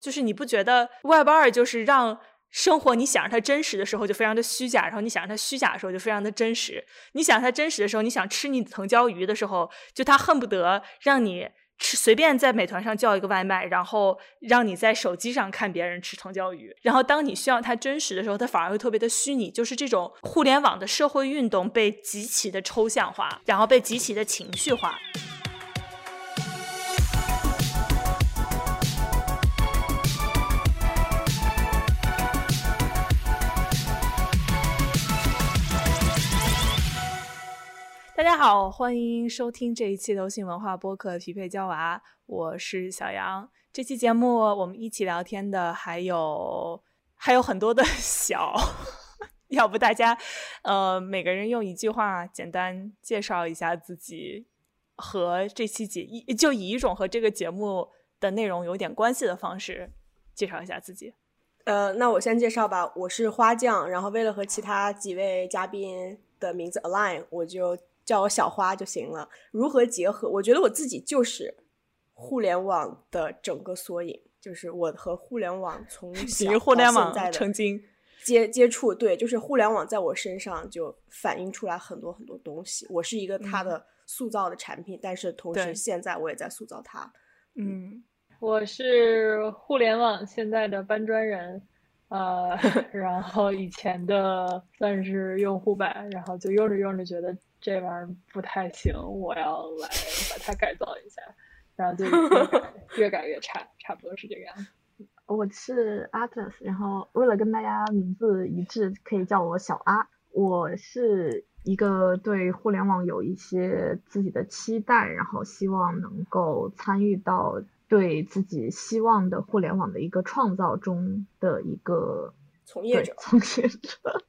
就是你不觉得 Web 二就是让生活你想让它真实的时候就非常的虚假，然后你想让它虚假的时候就非常的真实。你想它真实的时候，你想吃你藤椒鱼的时候，就它恨不得让你吃随便在美团上叫一个外卖，然后让你在手机上看别人吃藤椒鱼。然后当你需要它真实的时候，它反而会特别的虚拟。就是这种互联网的社会运动被极其的抽象化，然后被极其的情绪化。大家好，欢迎收听这一期流行文化播客《匹配娇娃》，我是小杨。这期节目我们一起聊天的还有还有很多的 小，要不大家呃每个人用一句话简单介绍一下自己，和这期节一就以一种和这个节目的内容有点关系的方式介绍一下自己。呃，那我先介绍吧，我是花匠，然后为了和其他几位嘉宾的名字 align，我就。叫我小花就行了。如何结合？我觉得我自己就是互联网的整个缩影，就是我和互联网从 小互联网的曾经接接触，对，就是互联网在我身上就反映出来很多很多东西。我是一个它的塑造的产品，但是同时现在我也在塑造它。嗯，我是互联网现在的搬砖人，呃，然后以前的算是用户吧，然后就用着用着觉得。这玩意儿不太行，我要来把它改造一下，然后就 越改越差，差不多是这个样子。我是 Artus，然后为了跟大家名字一致，可以叫我小阿。我是一个对互联网有一些自己的期待，然后希望能够参与到对自己希望的互联网的一个创造中的一个从业者。从业者。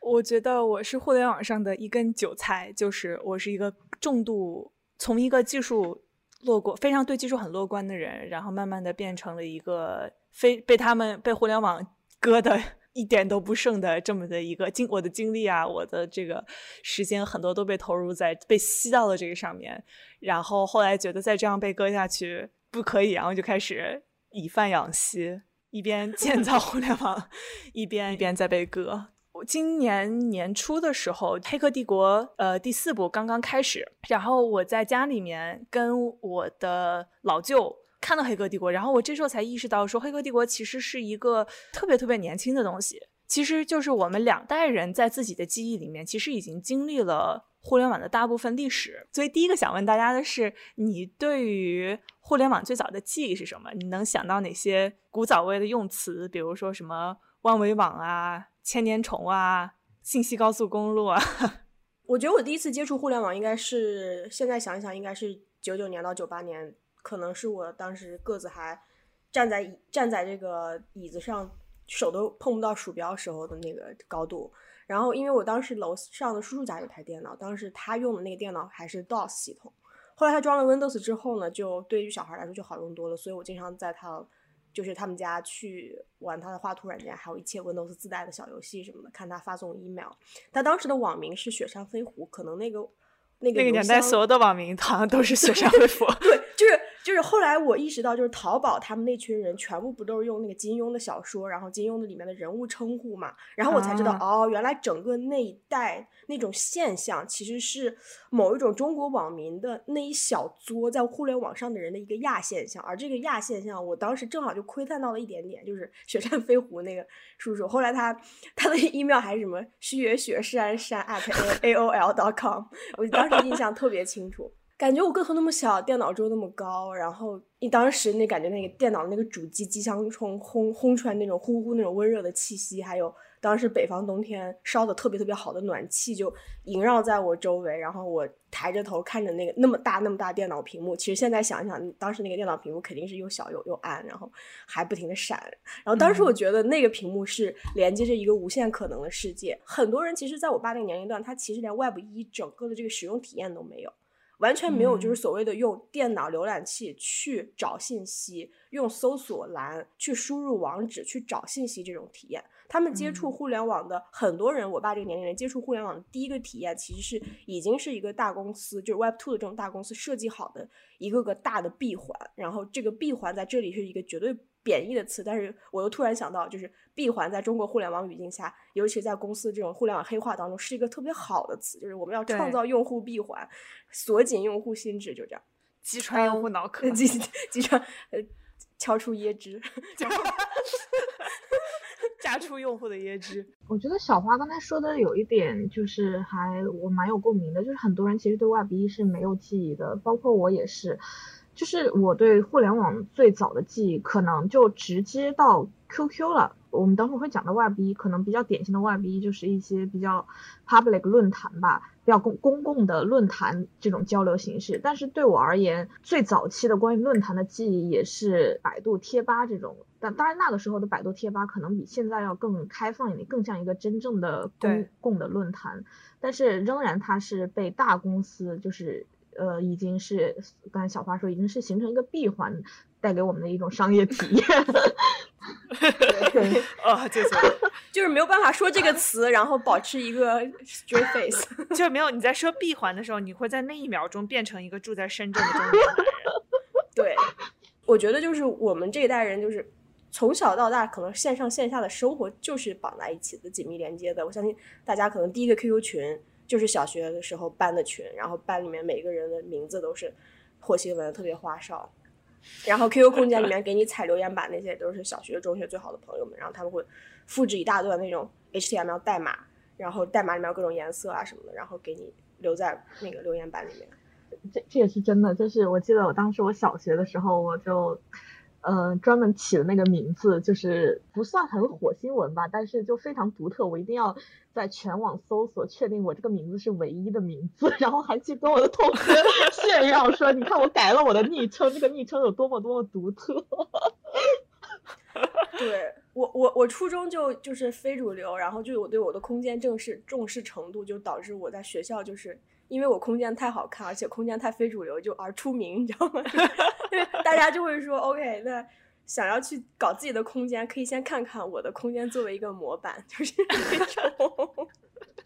我觉得我是互联网上的一根韭菜，就是我是一个重度从一个技术乐观、非常对技术很乐观的人，然后慢慢的变成了一个非被他们被互联网割的 一点都不剩的这么的一个经，我的精力啊，我的这个时间很多都被投入在被吸到了这个上面，然后后来觉得再这样被割下去不可以，然后就开始以贩养吸，一边建造互联网，一边一边在被割。今年年初的时候，《黑客帝国》呃第四部刚刚开始，然后我在家里面跟我的老舅看到《黑客帝国》，然后我这时候才意识到，说《黑客帝国》其实是一个特别特别年轻的东西，其实就是我们两代人在自己的记忆里面，其实已经经历了互联网的大部分历史。所以第一个想问大家的是，你对于互联网最早的记忆是什么？你能想到哪些古早味的用词？比如说什么万维网啊？千年虫啊，信息高速公路啊！我觉得我第一次接触互联网，应该是现在想一想，应该是九九年到九八年，可能是我当时个子还站在站在这个椅子上，手都碰不到鼠标时候的那个高度。然后，因为我当时楼上的叔叔家有台电脑，当时他用的那个电脑还是 DOS 系统，后来他装了 Windows 之后呢，就对于小孩来说就好用多了，所以我经常在他。就是他们家去玩他的画图软件，还有一切 Windows 自带的小游戏什么的，看他发送 email。他当时的网名是雪山飞狐，可能那个那个那个年代所有的网名好像都是雪山飞狐。对，就是就是后来我意识到，就是淘宝他们那群人全部不都是用那个金庸的小说，然后金庸的里面的人物称呼嘛，然后我才知道哦，原来整个那一代。那种现象其实是某一种中国网民的那一小撮在互联网上的人的一个亚现象，而这个亚现象，我当时正好就窥探到了一点点，就是 雪山飞狐那个叔叔。后来他他的 email 还是什么虚野雪山山 at a o l dot com，我当时印象特别清楚。感觉我个头那么小，电脑桌那么高，然后你当时那感觉那个电脑那个主机机箱冲轰轰出来那种呼呼那种温热的气息，还有。当时北方冬天烧的特别特别好的暖气就萦绕在我周围，然后我抬着头看着那个那么大那么大电脑屏幕。其实现在想想，当时那个电脑屏幕肯定是又小又又暗，然后还不停的闪。然后当时我觉得那个屏幕是连接着一个无限可能的世界。很多人其实在我爸那个年龄段，他其实连 Web 一整个的这个使用体验都没有，完全没有就是所谓的用电脑浏览器去找信息，用搜索栏去输入网址去找信息这种体验。他们接触互联网的很多人，我爸这个年龄人接触互联网的第一个体验，其实是已经是一个大公司，就是 Web Two 的这种大公司设计好的一个个大的闭环，然后这个闭环在这里是一个绝对贬义的词，但是我又突然想到，就是闭环在中国互联网语境下，尤其在公司这种互联网黑化当中，是一个特别好的词，就是我们要创造用户闭环，锁紧用户心智，就这样，击穿用户脑壳，击 击穿，呃，敲出椰汁。榨出用户的椰汁。我觉得小花刚才说的有一点，就是还我蛮有共鸣的，就是很多人其实对 Web 一是没有记忆的，包括我也是。就是我对互联网最早的记忆，可能就直接到 QQ 了。我们等会儿会讲到 Web 一，可能比较典型的 Web 一就是一些比较 public 论坛吧，比较公公共的论坛这种交流形式。但是对我而言，最早期的关于论坛的记忆也是百度贴吧这种。但当然那个时候的百度贴吧可能比现在要更开放一点，更像一个真正的公共的论坛。但是仍然它是被大公司就是。呃，已经是刚才小花说，已经是形成一个闭环，带给我们的一种商业体验。对，哦，就是 就是没有办法说这个词，然后保持一个 straight face，就是没有你在说闭环的时候，你会在那一秒钟变成一个住在深圳的中年男人。对，我觉得就是我们这一代人，就是从小到大，可能线上线下的生活就是绑在一起的，紧密连接的。我相信大家可能第一个 QQ 群。就是小学的时候班的群，然后班里面每个人的名字都是破新闻，特别花哨。然后 QQ 空间里面给你踩留言板那些都是小学、中学最好的朋友们，然后他们会复制一大段那种 HTML 代码，然后代码里面各种颜色啊什么的，然后给你留在那个留言板里面。这这也是真的，就是我记得我当时我小学的时候我就。嗯，专门起的那个名字就是不算很火新闻吧，但是就非常独特。我一定要在全网搜索，确定我这个名字是唯一的名字，然后还去跟我的同学炫耀说：“你看我改了我的昵称，这个昵称有多么多么独特。”对我，我我初中就就是非主流，然后就我对我的空间正式重视程度，就导致我在学校就是。因为我空间太好看，而且空间太非主流，就而出名，你知道吗？因 为大家就会说，OK，那想要去搞自己的空间，可以先看看我的空间作为一个模板，就是 那种，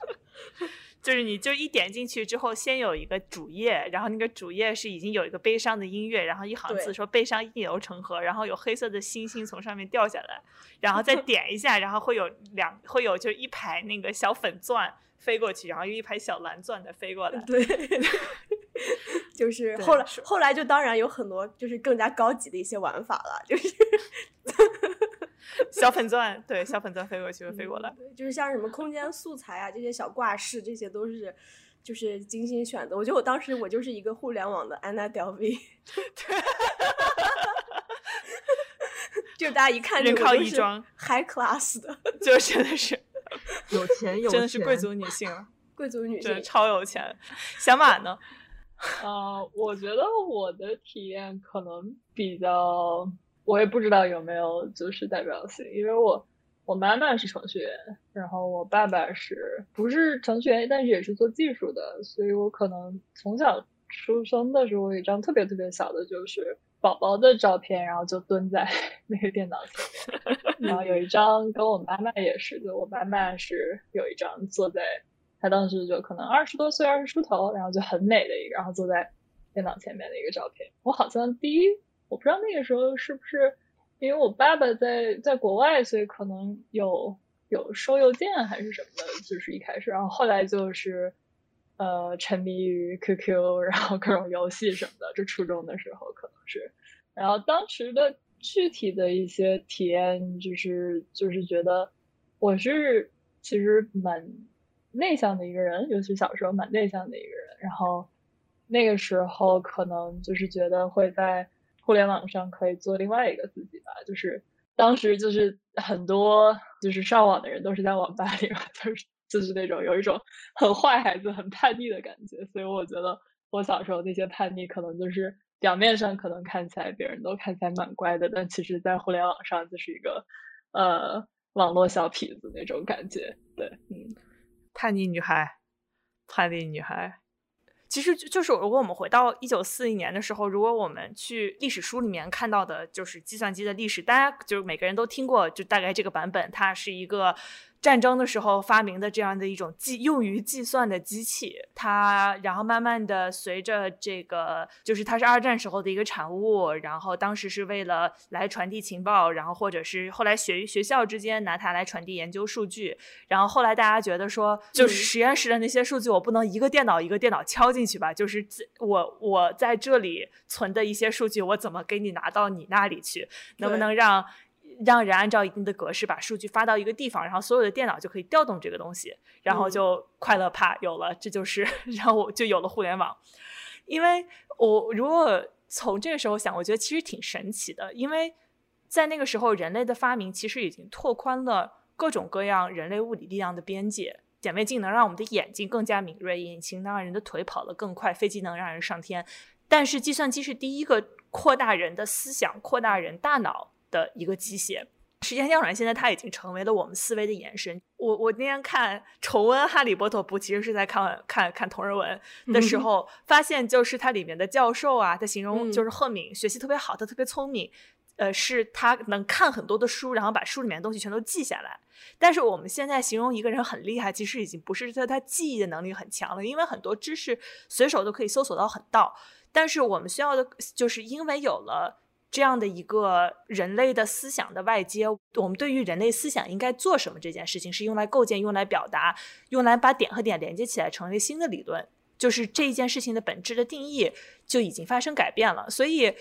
就是你就一点进去之后，先有一个主页，然后那个主页是已经有一个悲伤的音乐，然后一行字说悲伤逆流成河，然后有黑色的星星从上面掉下来，然后再点一下，然后会有两会有就一排那个小粉钻。飞过去，然后又一排小蓝钻的飞过来。对，就是后来后来就当然有很多就是更加高级的一些玩法了，就是 小粉钻，对，小粉钻飞过去会飞过来。就是像什么空间素材啊，这些小挂饰，这些都是就是精心选的。我觉得我当时我就是一个互联网的安娜 delv，对，就大家一看就靠衣装，high class 的，就真的是。有钱有真的是贵族女性，贵族女性超有钱。小马呢？呃，我觉得我的体验可能比较，我也不知道有没有就是代表性，因为我我妈妈是程序员，然后我爸爸是不是程序员，但是也是做技术的，所以我可能从小出生的时候有一张特别特别小的，就是宝宝的照片，然后就蹲在 那个电脑前面。然后有一张跟我妈妈也是，就我妈妈是有一张坐在，她当时就可能二十多岁，二十出头，然后就很美的一个，然后坐在电脑前面的一个照片。我好像第一，我不知道那个时候是不是因为我爸爸在在国外，所以可能有有收邮件还是什么的，就是一开始，然后后来就是呃沉迷于 QQ，然后各种游戏什么的，就初中的时候可能是，然后当时的。具体的一些体验就是就是觉得我是其实蛮内向的一个人，尤其小时候蛮内向的一个人。然后那个时候可能就是觉得会在互联网上可以做另外一个自己吧。就是当时就是很多就是上网的人都是在网吧里嘛，就是就是那种有一种 很坏孩子、很叛逆的感觉。所以我觉得我小时候那些叛逆可能就是。表面上可能看起来别人都看起来蛮乖的，但其实，在互联网上就是一个呃网络小痞子那种感觉。对，嗯，叛逆女孩，叛逆女孩。其实就就是，如果我们回到一九四零年的时候，如果我们去历史书里面看到的，就是计算机的历史，大家就是每个人都听过，就大概这个版本，它是一个。战争的时候发明的这样的一种计用于计算的机器，它然后慢慢的随着这个，就是它是二战时候的一个产物，然后当时是为了来传递情报，然后或者是后来学学校之间拿它来传递研究数据，然后后来大家觉得说，就是实验室的那些数据我不能一个电脑一个电脑敲进去吧，就是我我在这里存的一些数据，我怎么给你拿到你那里去？能不能让？让人按照一定的格式把数据发到一个地方，然后所有的电脑就可以调动这个东西，然后就快乐啪有了，这就是 然后就有了互联网。因为我如果从这个时候想，我觉得其实挺神奇的，因为在那个时候人类的发明其实已经拓宽了各种各样人类物理力量的边界。显微镜能让我们的眼睛更加敏锐，引擎能让人的腿跑得更快，飞机能让人上天，但是计算机是第一个扩大人的思想、扩大人大脑。的一个机械，时间胶软现在它已经成为了我们思维的延伸。我我那天看重温《哈利波特》，不其实是在看看看同人文的时候，发现就是它里面的教授啊，他形容就是赫敏学习特别好，他特别聪明，呃，是他能看很多的书，然后把书里面的东西全都记下来。但是我们现在形容一个人很厉害，其实已经不是说他记忆的能力很强了，因为很多知识随手都可以搜索到很到。但是我们需要的就是因为有了。这样的一个人类的思想的外接，我们对于人类思想应该做什么这件事情，是用来构建、用来表达、用来把点和点连接起来，成为新的理论。就是这一件事情的本质的定义就已经发生改变了。所以，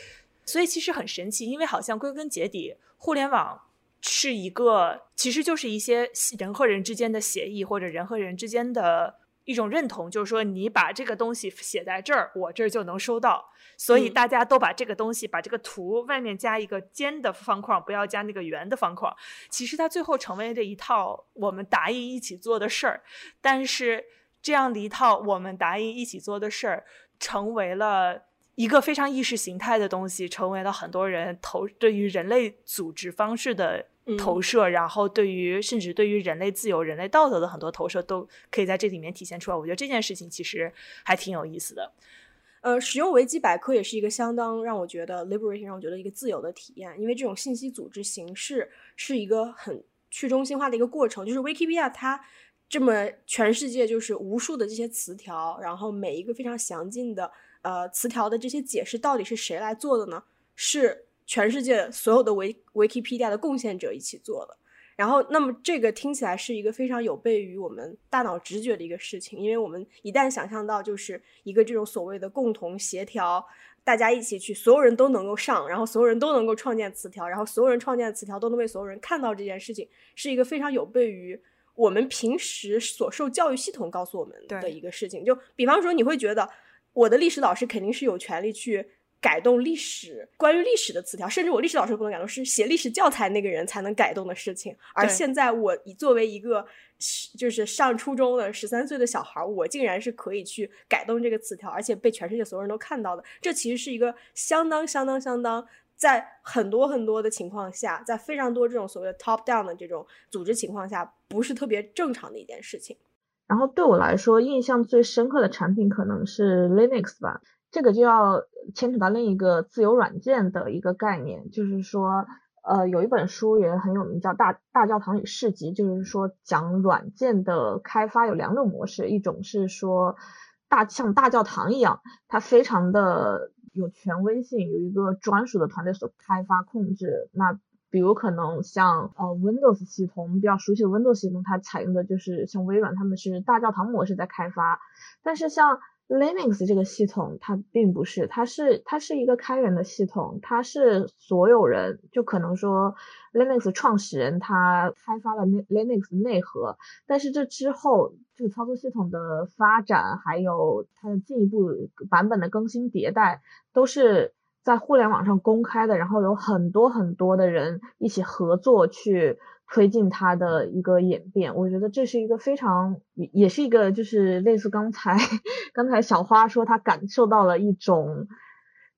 所以其实很神奇，因为好像归根结底，互联网是一个，其实就是一些人和人之间的协议，或者人和人之间的。一种认同，就是说你把这个东西写在这儿，我这儿就能收到。所以大家都把这个东西，把这个图外面加一个尖的方框，不要加那个圆的方框。其实它最后成为了一套我们答应一起做的事儿。但是这样的一套我们答应一起做的事儿，成为了一个非常意识形态的东西，成为了很多人投对于人类组织方式的。投射，然后对于甚至对于人类自由、人类道德的很多投射，都可以在这里面体现出来。我觉得这件事情其实还挺有意思的。呃，使用维基百科也是一个相当让我觉得 liberating，让我觉得一个自由的体验。因为这种信息组织形式是一个很去中心化的一个过程。就是 Wikipedia 它这么全世界就是无数的这些词条，然后每一个非常详尽的呃词条的这些解释，到底是谁来做的呢？是。全世界所有的维维基 pedia 的贡献者一起做的，然后那么这个听起来是一个非常有悖于我们大脑直觉的一个事情，因为我们一旦想象到就是一个这种所谓的共同协调，大家一起去，所有人都能够上，然后所有人都能够创建词条，然后所有人创建的词条都能被所有人看到，这件事情是一个非常有悖于我们平时所受教育系统告诉我们的一个事情。就比方说，你会觉得我的历史老师肯定是有权利去。改动历史关于历史的词条，甚至我历史老师不能改动，是写历史教材那个人才能改动的事情。而现在我作为一个就是上初中的十三岁的小孩，我竟然是可以去改动这个词条，而且被全世界所有人都看到的。这其实是一个相当相当相当，在很多很多的情况下，在非常多这种所谓的 top down 的这种组织情况下，不是特别正常的一件事情。然后对我来说，印象最深刻的产品可能是 Linux 吧。这个就要牵扯到另一个自由软件的一个概念，就是说，呃，有一本书也很有名，叫《大大教堂与市集》，就是说讲软件的开发有两种模式，一种是说大像大教堂一样，它非常的有权威性，有一个专属的团队所开发控制。那比如可能像呃 Windows 系统，我们比较熟悉的 Windows 系统，它采用的就是像微软他们是大教堂模式在开发，但是像 Linux 这个系统它并不是，它是它是一个开源的系统，它是所有人就可能说 Linux 创始人他开发了 Linux 内核，但是这之后这个操作系统的发展还有它的进一步版本的更新迭代都是在互联网上公开的，然后有很多很多的人一起合作去。推进它的一个演变，我觉得这是一个非常也是一个就是类似刚才 刚才小花说她感受到了一种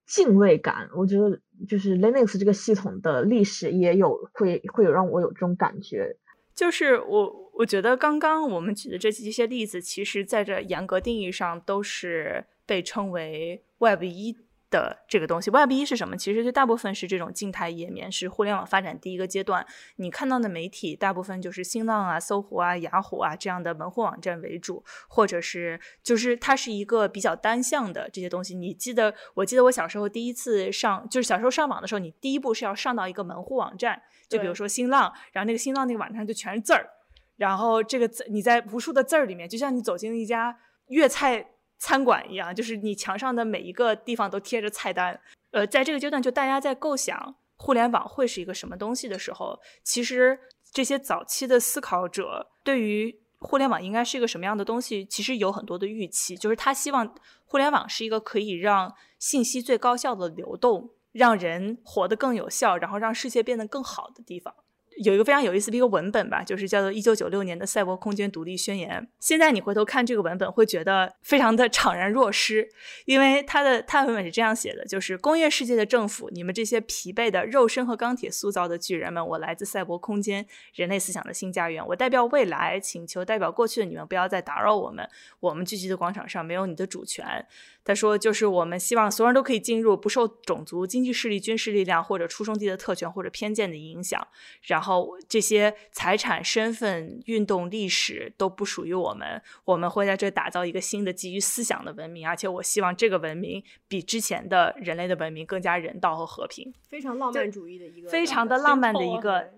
敬畏感，我觉得就是 Linux 这个系统的历史也有会会有让我有这种感觉，就是我我觉得刚刚我们举的这这些例子，其实在这严格定义上都是被称为 Web 一。的这个东西，Web 一是什么？其实就大部分是这种静态页面，是互联网发展第一个阶段。你看到的媒体大部分就是新浪啊、搜狐啊、雅虎啊这样的门户网站为主，或者是就是它是一个比较单向的这些东西。你记得，我记得我小时候第一次上，就是小时候上网的时候，你第一步是要上到一个门户网站，就比如说新浪，然后那个新浪那个网站就全是字儿，然后这个字你在无数的字儿里面，就像你走进一家粤菜。餐馆一样，就是你墙上的每一个地方都贴着菜单。呃，在这个阶段，就大家在构想互联网会是一个什么东西的时候，其实这些早期的思考者对于互联网应该是一个什么样的东西，其实有很多的预期。就是他希望互联网是一个可以让信息最高效的流动，让人活得更有效，然后让世界变得更好的地方。有一个非常有意思的一个文本吧，就是叫做一九九六年的赛博空间独立宣言。现在你回头看这个文本，会觉得非常的怅然若失，因为它的它的文本是这样写的：就是工业世界的政府，你们这些疲惫的肉身和钢铁塑造的巨人们，我来自赛博空间，人类思想的新家园，我代表未来，请求代表过去的你们不要再打扰我们。我们聚集的广场上没有你的主权。他说：“就是我们希望所有人都可以进入，不受种族、经济势力、军事力量或者出生地的特权或者偏见的影响。然后这些财产、身份、运动、历史都不属于我们。我们会在这打造一个新的基于思想的文明，而且我希望这个文明比之前的人类的文明更加人道和和平。非常浪漫主义的一个，非常的浪漫的一个。”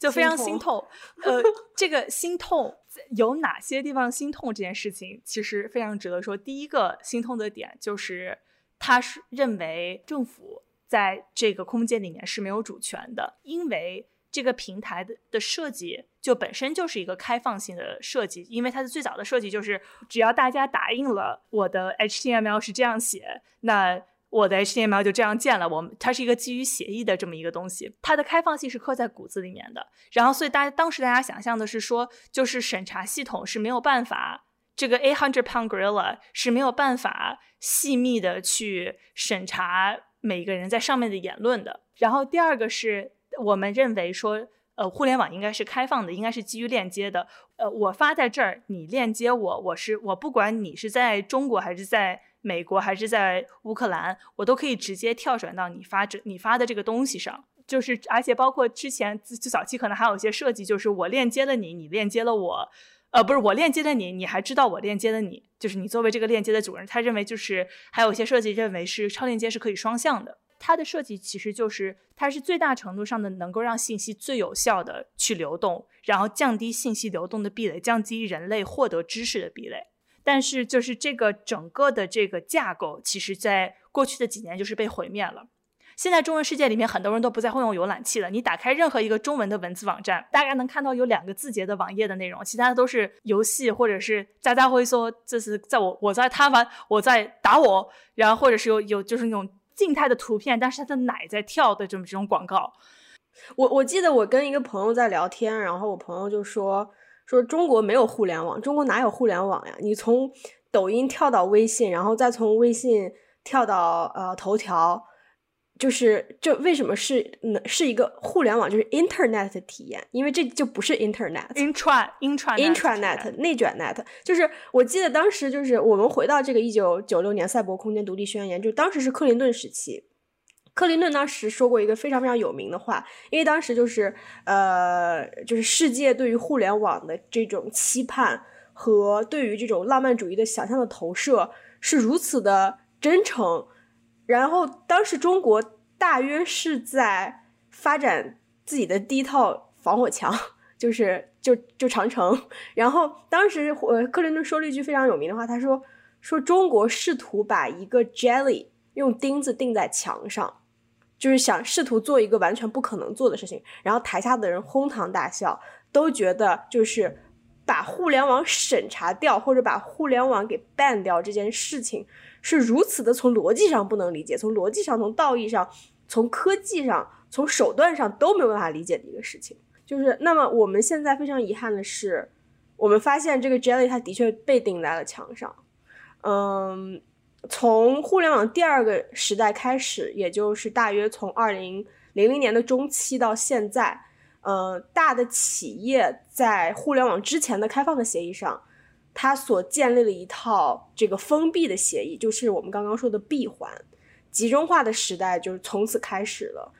就非常心痛，呃，这个心痛有哪些地方心痛？这件事情其实非常值得说。第一个心痛的点就是，他是认为政府在这个空间里面是没有主权的，因为这个平台的的设计就本身就是一个开放性的设计，因为它的最早的设计就是只要大家答应了我的 HTML 是这样写，那。我的 HTML 就这样建了，我们它是一个基于协议的这么一个东西，它的开放性是刻在骨子里面的。然后，所以大家当时大家想象的是说，就是审查系统是没有办法，这个 eight hundred pound gorilla 是没有办法细密的去审查每个人在上面的言论的。然后，第二个是我们认为说，呃，互联网应该是开放的，应该是基于链接的。呃，我发在这儿，你链接我，我是我不管你是在中国还是在。美国还是在乌克兰，我都可以直接跳转到你发这你发的这个东西上，就是而且包括之前最早期可能还有一些设计，就是我链接了你，你链接了我，呃，不是我链接了你，你还知道我链接了你，就是你作为这个链接的主人，他认为就是还有一些设计认为是超链接是可以双向的，它的设计其实就是它是最大程度上的能够让信息最有效的去流动，然后降低信息流动的壁垒，降低人类获得知识的壁垒。但是，就是这个整个的这个架构，其实在过去的几年就是被毁灭了。现在中文世界里面，很多人都不再会用浏览器了。你打开任何一个中文的文字网站，大概能看到有两个字节的网页的内容，其他的都是游戏或者是渣渣会说这是在我我在他玩，我在打我，然后或者是有有就是那种静态的图片，但是他的奶在跳的这种这种广告。我我记得我跟一个朋友在聊天，然后我朋友就说。说中国没有互联网，中国哪有互联网呀？你从抖音跳到微信，然后再从微信跳到呃头条，就是这为什么是是一个互联网？就是 internet 的体验，因为这就不是 internet，intra intra intranet 内卷 net。就是我记得当时就是我们回到这个一九九六年赛博空间独立宣言，就当时是克林顿时期。克林顿当时说过一个非常非常有名的话，因为当时就是呃，就是世界对于互联网的这种期盼和对于这种浪漫主义的想象的投射是如此的真诚，然后当时中国大约是在发展自己的第一套防火墙，就是就就长城。然后当时呃，克林顿说了一句非常有名的话，他说说中国试图把一个 jelly 用钉子钉在墙上。就是想试图做一个完全不可能做的事情，然后台下的人哄堂大笑，都觉得就是把互联网审查掉或者把互联网给 ban 掉这件事情是如此的从逻辑上不能理解，从逻辑上、从道义上、从科技上、从手段上都没有办法理解的一个事情。就是那么我们现在非常遗憾的是，我们发现这个 jelly 它的确被钉在了墙上，嗯。从互联网第二个时代开始，也就是大约从二零零零年的中期到现在，呃，大的企业在互联网之前的开放的协议上，它所建立了一套这个封闭的协议，就是我们刚刚说的闭环。集中化的时代就是从此开始了。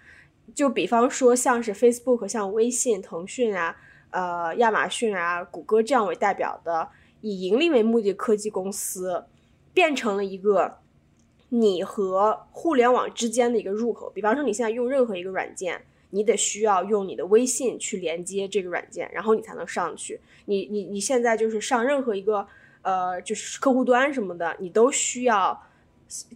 就比方说，像是 Facebook、像微信、腾讯啊、呃亚马逊啊、谷歌这样为代表的以盈利为目的科技公司，变成了一个你和互联网之间的一个入口。比方说，你现在用任何一个软件，你得需要用你的微信去连接这个软件，然后你才能上去。你你你现在就是上任何一个呃就是客户端什么的，你都需要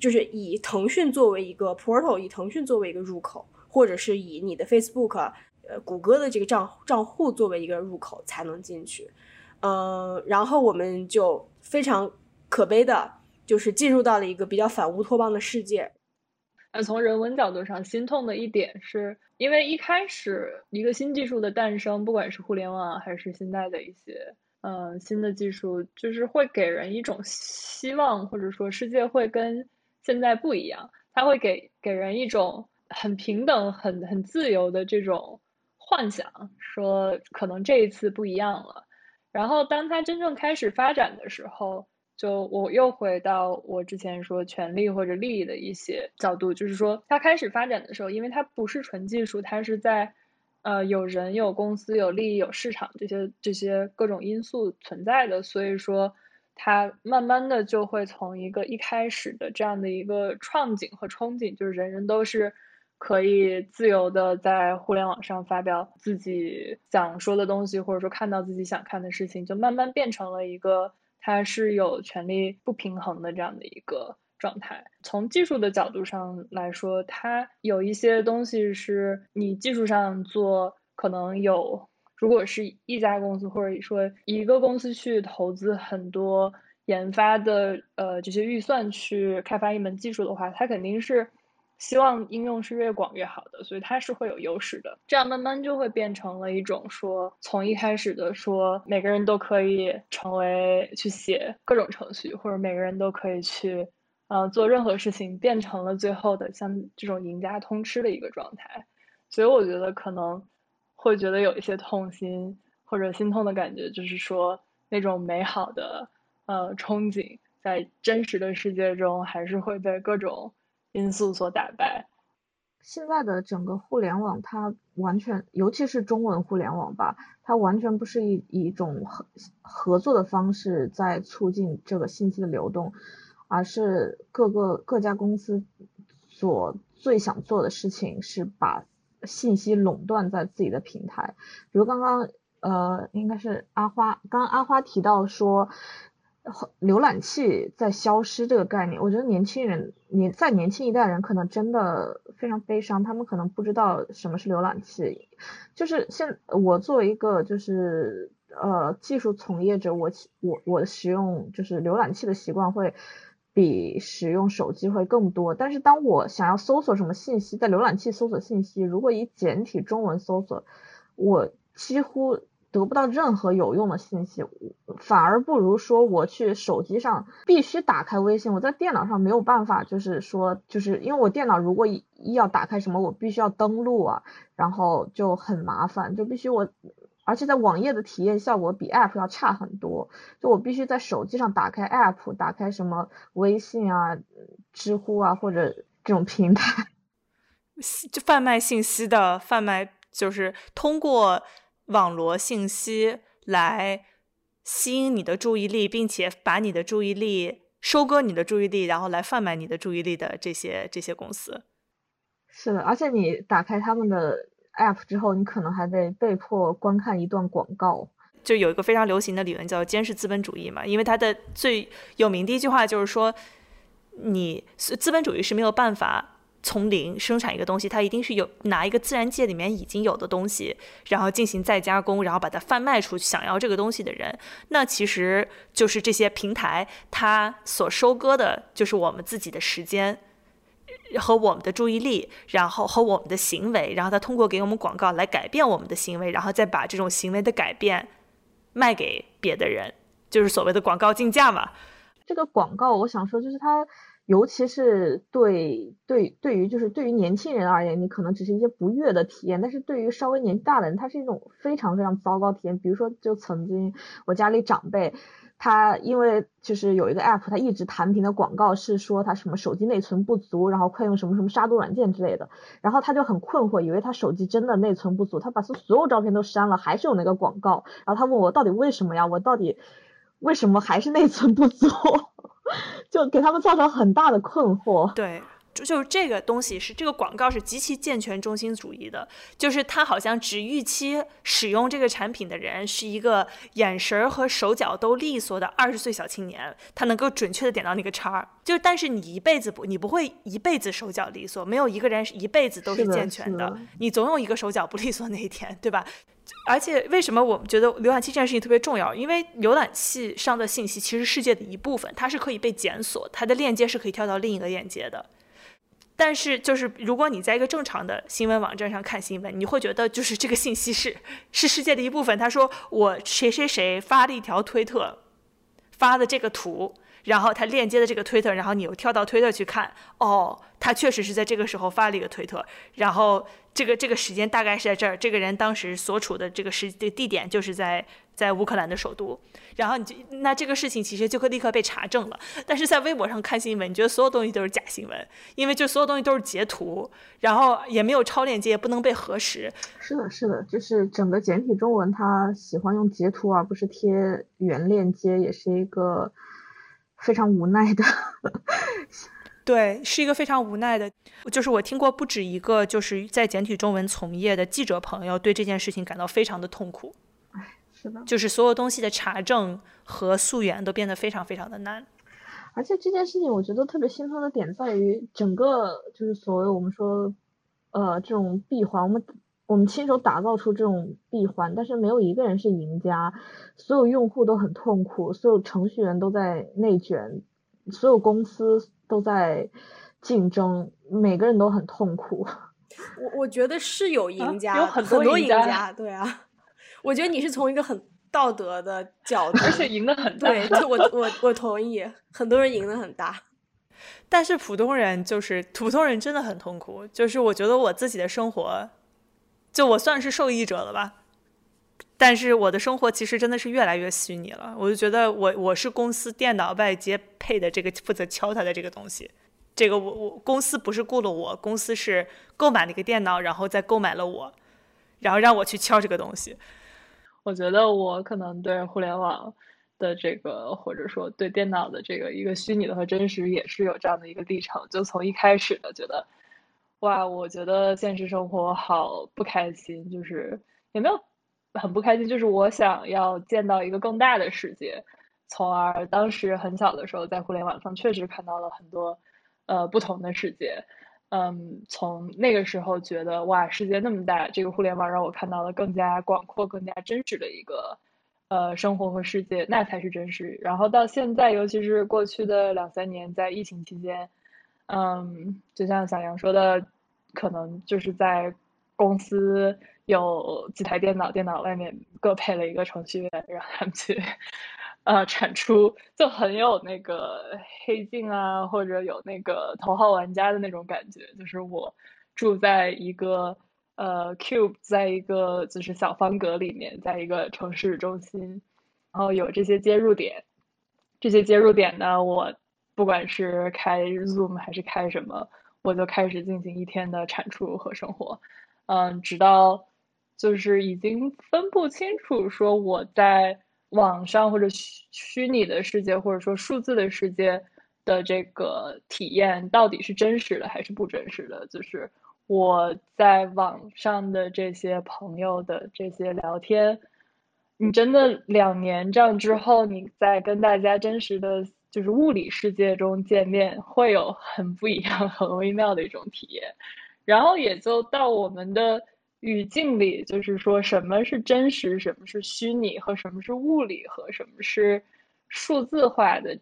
就是以腾讯作为一个 portal，以腾讯作为一个入口。或者是以你的 Facebook，呃，谷歌的这个账账户作为一个入口才能进去，嗯，然后我们就非常可悲的，就是进入到了一个比较反乌托邦的世界。那从人文角度上，心痛的一点是，因为一开始一个新技术的诞生，不管是互联网还是现在的一些嗯新的技术，就是会给人一种希望，或者说世界会跟现在不一样，它会给给人一种。很平等、很很自由的这种幻想，说可能这一次不一样了。然后，当它真正开始发展的时候，就我又回到我之前说权利或者利益的一些角度，就是说，它开始发展的时候，因为它不是纯技术，它是在呃有人、有公司、有利益、有市场这些这些各种因素存在的，所以说。它慢慢的就会从一个一开始的这样的一个创景和憧憬，就是人人都是。可以自由的在互联网上发表自己想说的东西，或者说看到自己想看的事情，就慢慢变成了一个它是有权利不平衡的这样的一个状态。从技术的角度上来说，它有一些东西是你技术上做可能有，如果是一家公司或者说一个公司去投资很多研发的呃这些预算去开发一门技术的话，它肯定是。希望应用是越广越好的，所以它是会有优势的。这样慢慢就会变成了一种说，从一开始的说每个人都可以成为去写各种程序，或者每个人都可以去，呃，做任何事情，变成了最后的像这种赢家通吃的一个状态。所以我觉得可能会觉得有一些痛心或者心痛的感觉，就是说那种美好的呃憧憬，在真实的世界中还是会被各种。因素所打败。现在的整个互联网，它完全，尤其是中文互联网吧，它完全不是以一种合合作的方式在促进这个信息的流动，而是各个各家公司所最想做的事情是把信息垄断在自己的平台。比如刚刚呃，应该是阿花，刚刚阿花提到说。浏览器在消失这个概念，我觉得年轻人年在年轻一代人可能真的非常悲伤，他们可能不知道什么是浏览器。就是现我作为一个就是呃技术从业者，我我我使用就是浏览器的习惯会比使用手机会更多。但是当我想要搜索什么信息，在浏览器搜索信息，如果以简体中文搜索，我几乎。得不到任何有用的信息，反而不如说我去手机上必须打开微信，我在电脑上没有办法，就是说，就是因为我电脑如果一要打开什么，我必须要登录啊，然后就很麻烦，就必须我，而且在网页的体验效果比 App 要差很多，就我必须在手机上打开 App，打开什么微信啊、知乎啊或者这种平台，就贩卖信息的贩卖，就是通过。网罗信息来吸引你的注意力，并且把你的注意力收割你的注意力，然后来贩卖你的注意力的这些这些公司。是的，而且你打开他们的 app 之后，你可能还得被迫观看一段广告。就有一个非常流行的理论叫监视资本主义嘛，因为它的最有名的一句话就是说，你资本主义是没有办法。从零生产一个东西，它一定是有拿一个自然界里面已经有的东西，然后进行再加工，然后把它贩卖出去，想要这个东西的人，那其实就是这些平台，它所收割的就是我们自己的时间和我们的注意力，然后和我们的行为，然后它通过给我们广告来改变我们的行为，然后再把这种行为的改变卖给别的人，就是所谓的广告竞价嘛。这个广告，我想说就是它。尤其是对对对于就是对于年轻人而言，你可能只是一些不悦的体验，但是对于稍微年纪大的人，他是一种非常非常糟糕体验。比如说，就曾经我家里长辈。他因为就是有一个 app，他一直弹屏的广告是说他什么手机内存不足，然后快用什么什么杀毒软件之类的，然后他就很困惑，以为他手机真的内存不足，他把所所有照片都删了，还是有那个广告，然后他问我到底为什么呀？我到底为什么还是内存不足？就给他们造成很大的困惑。对。就就是这个东西是这个广告是极其健全中心主义的，就是他好像只预期使用这个产品的人是一个眼神和手脚都利索的二十岁小青年，他能够准确的点到那个叉儿。就但是你一辈子不，你不会一辈子手脚利索，没有一个人是一辈子都是健全的，你总有一个手脚不利索那一天，对吧？而且为什么我们觉得浏览器这件事情特别重要？因为浏览器上的信息其实世界的一部分，它是可以被检索，它的链接是可以跳到另一个链接的。但是，就是如果你在一个正常的新闻网站上看新闻，你会觉得就是这个信息是是世界的一部分。他说我谁谁谁发了一条推特，发的这个图，然后他链接的这个推特，然后你又跳到推特去看，哦，他确实是在这个时候发了一个推特，然后这个这个时间大概是在这儿，这个人当时所处的这个时的地点就是在。在乌克兰的首都，然后你就那这个事情其实就会立刻被查证了。但是在微博上看新闻，你觉得所有东西都是假新闻，因为就所有东西都是截图，然后也没有超链接，也不能被核实。是的，是的，就是整个简体中文，它喜欢用截图而不是贴原链接，也是一个非常无奈的。对，是一个非常无奈的。就是我听过不止一个，就是在简体中文从业的记者朋友，对这件事情感到非常的痛苦。就是所有东西的查证和溯源都变得非常非常的难，而且这件事情我觉得特别心痛的点在于，整个就是所谓我们说，呃，这种闭环，我们我们亲手打造出这种闭环，但是没有一个人是赢家，所有用户都很痛苦，所有程序员都在内卷，所有公司都在竞争，每个人都很痛苦。我我觉得是有赢家，有很多赢家，对啊。我觉得你是从一个很道德的角度，而且赢得很大。对，我我我同意，很多人赢得很大，但是普通人就是普通人真的很痛苦。就是我觉得我自己的生活，就我算是受益者了吧，但是我的生活其实真的是越来越虚拟了。我就觉得我我是公司电脑外接配的这个负责敲它的这个东西，这个我我公司不是雇了我，公司是购买了一个电脑，然后再购买了我，然后让我去敲这个东西。我觉得我可能对互联网的这个，或者说对电脑的这个一个虚拟的和真实，也是有这样的一个历程。就从一开始的觉得，哇，我觉得现实生活好不开心，就是也没有很不开心，就是我想要见到一个更大的世界。从而当时很小的时候，在互联网上确实看到了很多呃不同的世界。嗯，从那个时候觉得哇，世界那么大，这个互联网让我看到了更加广阔、更加真实的一个呃生活和世界，那才是真实。然后到现在，尤其是过去的两三年，在疫情期间，嗯，就像小杨说的，可能就是在公司有几台电脑，电脑外面各配了一个程序员，让他们去。呃，产出就很有那个黑镜啊，或者有那个头号玩家的那种感觉。就是我住在一个呃 cube，在一个就是小方格里面，在一个城市中心，然后有这些接入点。这些接入点呢，我不管是开 Zoom 还是开什么，我就开始进行一天的产出和生活。嗯，直到就是已经分不清楚说我在。网上或者虚虚拟的世界，或者说数字的世界的这个体验，到底是真实的还是不真实的？就是我在网上的这些朋友的这些聊天，你真的两年这样之后，你在跟大家真实的就是物理世界中见面，会有很不一样、很微妙的一种体验。然后也就到我们的。语境里就是说什么是真实，什么是虚拟，和什么是物理，和什么是数字化的，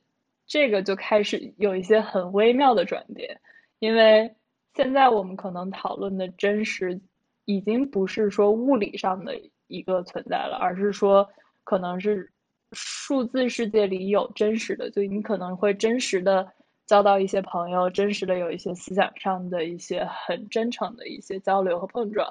这个就开始有一些很微妙的转变。因为现在我们可能讨论的真实，已经不是说物理上的一个存在了，而是说可能是数字世界里有真实的，就你可能会真实的交到一些朋友，真实的有一些思想上的一些很真诚的一些交流和碰撞。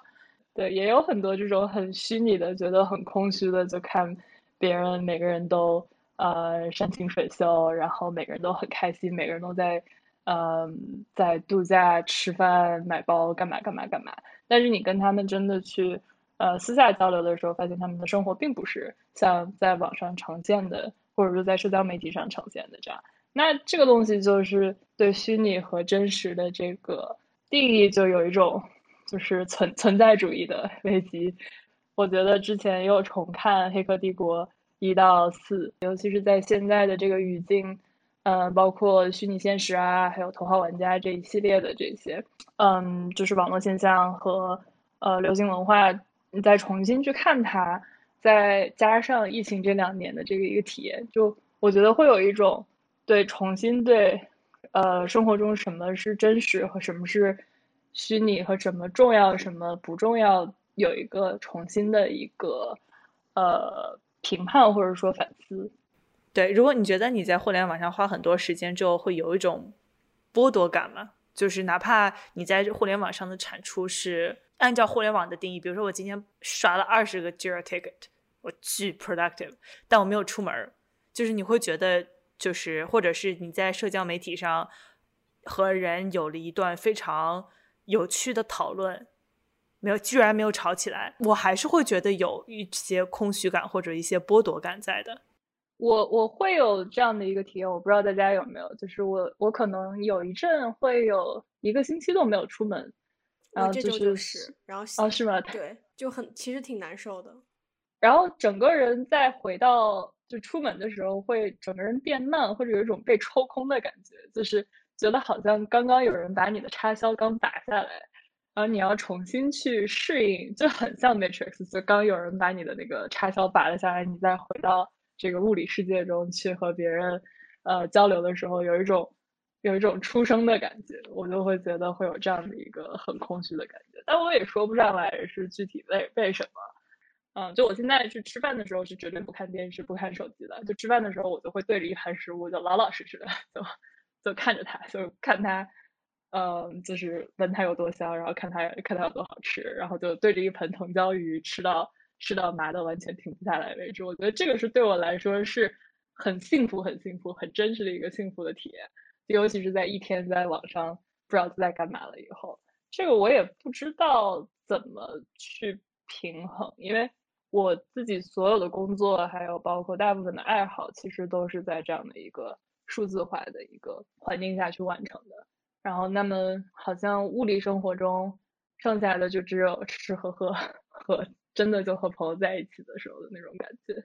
也有很多这种很虚拟的，觉得很空虚的，就看别人每个人都呃山清水秀，然后每个人都很开心，每个人都在嗯在度假、吃饭、买包、干嘛干嘛干嘛。但是你跟他们真的去呃私下交流的时候，发现他们的生活并不是像在网上常见的，或者说在社交媒体上呈现的这样。那这个东西就是对虚拟和真实的这个定义，就有一种就是存存在主义的 危机。我觉得之前又重看《黑客帝国》一到四，尤其是在现在的这个语境，嗯，包括虚拟现实啊，还有头号玩家这一系列的这些，嗯，就是网络现象和呃流行文化，你再重新去看它，再加上疫情这两年的这个一个体验，就我觉得会有一种。对，重新对，呃，生活中什么是真实和什么是虚拟和什么重要什么不重要，有一个重新的一个呃评判或者说反思。对，如果你觉得你在互联网上花很多时间之后会有一种剥夺感吗？就是哪怕你在互联网上的产出是按照互联网的定义，比如说我今天刷了二十个 Jira ticket，我巨 productive，但我没有出门，就是你会觉得。就是，或者是你在社交媒体上和人有了一段非常有趣的讨论，没有，居然没有吵起来，我还是会觉得有一些空虚感或者一些剥夺感在的。我我会有这样的一个体验，我不知道大家有没有，就是我我可能有一阵会有一个星期都没有出门，然后就是，然后哦是吗？对，就很其实挺难受的，然后整个人再回到。就出门的时候会整个人变慢，或者有一种被抽空的感觉，就是觉得好像刚刚有人把你的插销刚拔下来，然后你要重新去适应，就很像 Matrix，就刚有人把你的那个插销拔了下来，你再回到这个物理世界中去和别人呃交流的时候，有一种有一种出生的感觉，我就会觉得会有这样的一个很空虚的感觉，但我也说不上来是具体为为什么。嗯，就我现在去吃饭的时候是绝对不看电视、不看手机的。就吃饭的时候，我就会对着一盘食物，就老老实实的，就就看着它，就看它，嗯，就是闻它有多香，然后看它看它有多好吃，然后就对着一盆藤椒鱼吃到吃到麻的完全停不下来为止。我觉得这个是对我来说是很幸福、很幸福、很真实的一个幸福的体验。尤其是在一天在网上不知道在干嘛了以后，这个我也不知道怎么去平衡，因为。我自己所有的工作，还有包括大部分的爱好，其实都是在这样的一个数字化的一个环境下去完成的。然后，那么好像物理生活中剩下的就只有吃吃喝喝 和真的就和朋友在一起的时候的那种感觉。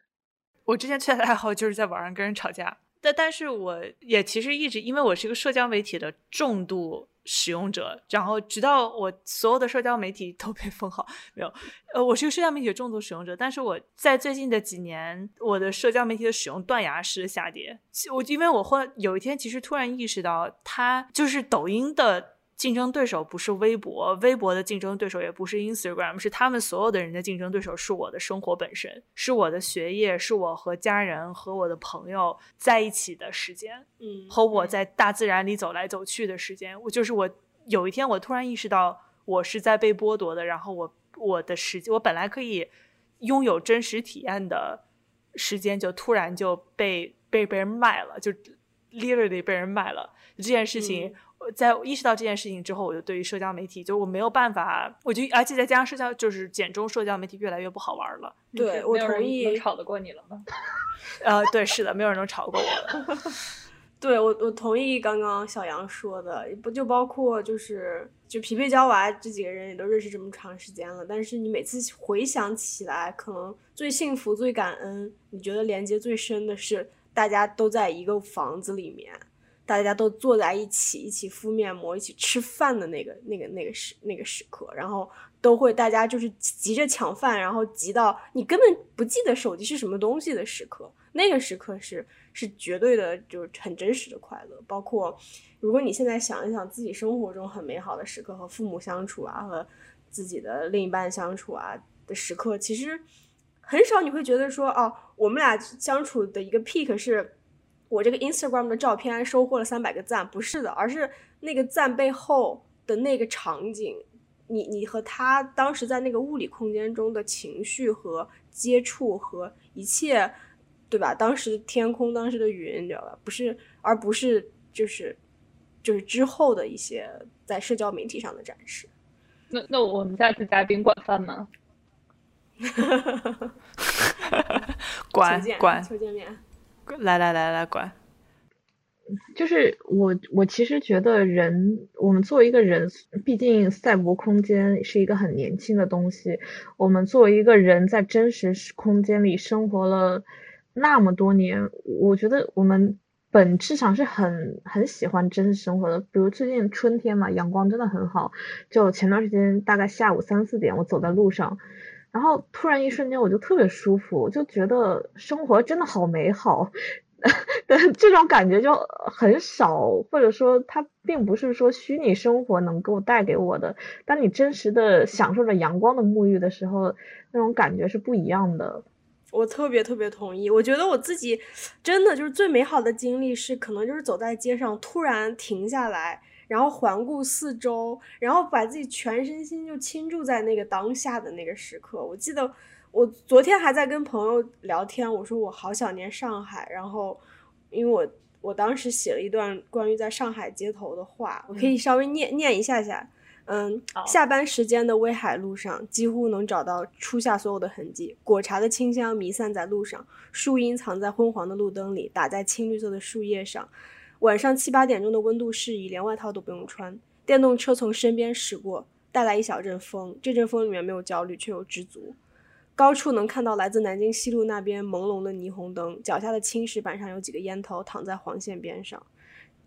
我之前最大的爱好就是在网上跟人吵架，但但是我也其实一直因为我是一个社交媒体的重度。使用者，然后直到我所有的社交媒体都被封号，没有，呃，我是一个社交媒体的重度使用者，但是我在最近的几年，我的社交媒体的使用断崖式的下跌。我因为我会有一天其实突然意识到，它就是抖音的。竞争对手不是微博，微博的竞争对手也不是 Instagram，是他们所有的人的竞争对手是我的生活本身，是我的学业，是我和家人和我的朋友在一起的时间，嗯，和我在大自然里走来走去的时间。我就是我有一天我突然意识到，我是在被剥夺的，然后我我的时间，我本来可以拥有真实体验的时间，就突然就被被被人卖了，就 literally 被人卖了这件事情。在意识到这件事情之后，我就对于社交媒体，就我没有办法，我就而且再加上社交，就是简中社交媒体越来越不好玩了。对我同意，吵得过你了吗？呃，对，是的，没有人能吵过我了。对我，我同意刚刚小杨说的，不就包括就是就匹配娇娃这几个人也都认识这么长时间了，但是你每次回想起来，可能最幸福、最感恩，你觉得连接最深的是大家都在一个房子里面。大家都坐在一起，一起敷面膜，一起吃饭的那个、那个、那个时、那个时刻，然后都会大家就是急着抢饭，然后急到你根本不记得手机是什么东西的时刻，那个时刻是是绝对的，就是很真实的快乐。包括如果你现在想一想自己生活中很美好的时刻，和父母相处啊，和自己的另一半相处啊的时刻，其实很少你会觉得说，哦，我们俩相处的一个 peak 是。我这个 Instagram 的照片收获了三百个赞，不是的，而是那个赞背后的那个场景，你你和他当时在那个物理空间中的情绪和接触和一切对吧？当时的天空，当时的云，你知道吧？不是，而不是就是就是之后的一些在社交媒体上的展示。那那我们下次嘉宾管饭吗？管管求见面，来来来来管。就是我，我其实觉得人，我们作为一个人，毕竟赛博空间是一个很年轻的东西。我们作为一个人在真实空间里生活了那么多年，我觉得我们本质上是很很喜欢真实生活的。比如最近春天嘛，阳光真的很好。就前段时间大概下午三四点，我走在路上，然后突然一瞬间我就特别舒服，就觉得生活真的好美好。但这种感觉就很少，或者说它并不是说虚拟生活能够带给我的。当你真实的享受着阳光的沐浴的时候，那种感觉是不一样的。我特别特别同意。我觉得我自己真的就是最美好的经历是，可能就是走在街上，突然停下来，然后环顾四周，然后把自己全身心就倾注在那个当下的那个时刻。我记得。我昨天还在跟朋友聊天，我说我好想念上海，然后，因为我我当时写了一段关于在上海街头的话，我可以稍微念念一下下。嗯，下班时间的威海路上，几乎能找到初夏所有的痕迹，果茶的清香弥散在路上，树荫藏在昏黄的路灯里，打在青绿色的树叶上。晚上七八点钟的温度适宜，连外套都不用穿。电动车从身边驶过，带来一小阵风，这阵风里面没有焦虑，却有知足。高处能看到来自南京西路那边朦胧的霓虹灯，脚下的青石板上有几个烟头躺在黄线边上。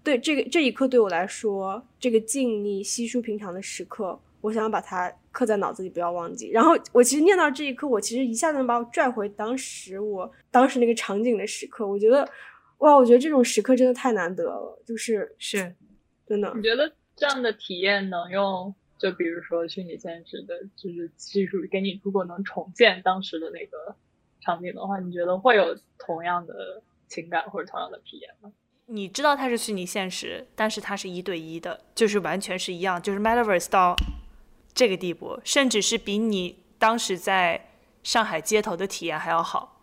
对这个这一刻对我来说，这个静谧稀疏平常的时刻，我想把它刻在脑子里，不要忘记。然后我其实念到这一刻，我其实一下子能把我拽回当时我当时那个场景的时刻。我觉得，哇，我觉得这种时刻真的太难得了，就是是，真的。你觉得这样的体验能用？就比如说虚拟现实的，就是技术给你，如果能重建当时的那个场景的话，你觉得会有同样的情感或者同样的体验吗？你知道它是虚拟现实，但是它是一对一的，就是完全是一样，就是 Metaverse 到这个地步，甚至是比你当时在上海街头的体验还要好。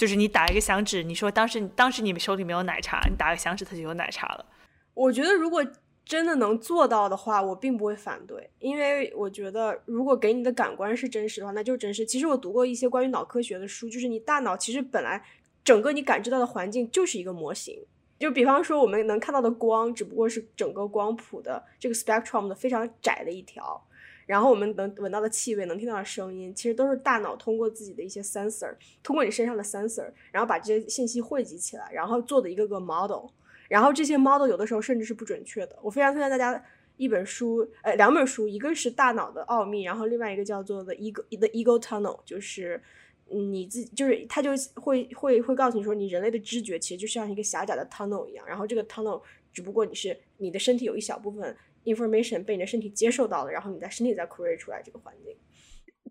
就是你打一个响指，你说当时当时你们手里没有奶茶，你打个响指它就有奶茶了。我觉得如果。真的能做到的话，我并不会反对，因为我觉得如果给你的感官是真实的话，那就是真实。其实我读过一些关于脑科学的书，就是你大脑其实本来整个你感知到的环境就是一个模型。就比方说我们能看到的光，只不过是整个光谱的这个 spectrum 的非常窄的一条，然后我们能闻到的气味，能听到的声音，其实都是大脑通过自己的一些 sensor，通过你身上的 sensor，然后把这些信息汇集起来，然后做的一个个 model。然后这些 model 有的时候甚至是不准确的。我非常推荐大家一本书，呃，两本书，一个是《大脑的奥秘》，然后另外一个叫做《The Ego The Ego Tunnel》，就是你自己，就是他就会会会告诉你说，你人类的知觉其实就像一个狭窄的 tunnel 一样，然后这个 tunnel 只不过你是你的身体有一小部分 information 被你的身体接受到了，然后你在身体再 create 出来这个环境。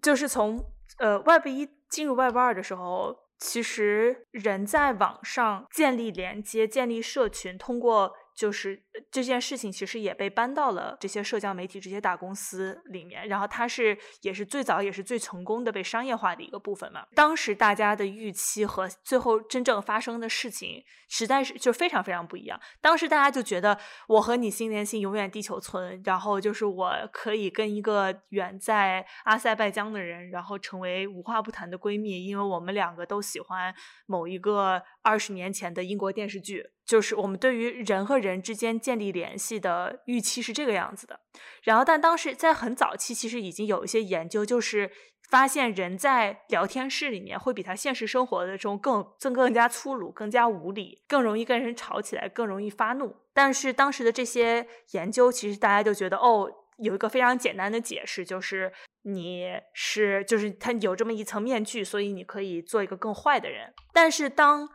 就是从呃 Web 一进入 Web 二的时候。其实，人在网上建立连接、建立社群，通过。就是这件事情其实也被搬到了这些社交媒体、这些大公司里面，然后它是也是最早也是最成功的被商业化的一个部分嘛。当时大家的预期和最后真正发生的事情实在是就非常非常不一样。当时大家就觉得我和你心连心，永远地球村，然后就是我可以跟一个远在阿塞拜疆的人，然后成为无话不谈的闺蜜，因为我们两个都喜欢某一个二十年前的英国电视剧。就是我们对于人和人之间建立联系的预期是这个样子的，然后但当时在很早期，其实已经有一些研究，就是发现人在聊天室里面会比他现实生活的中更更更加粗鲁、更加无理，更容易跟人吵起来，更容易发怒。但是当时的这些研究，其实大家就觉得哦，有一个非常简单的解释，就是你是就是他有这么一层面具，所以你可以做一个更坏的人。但是当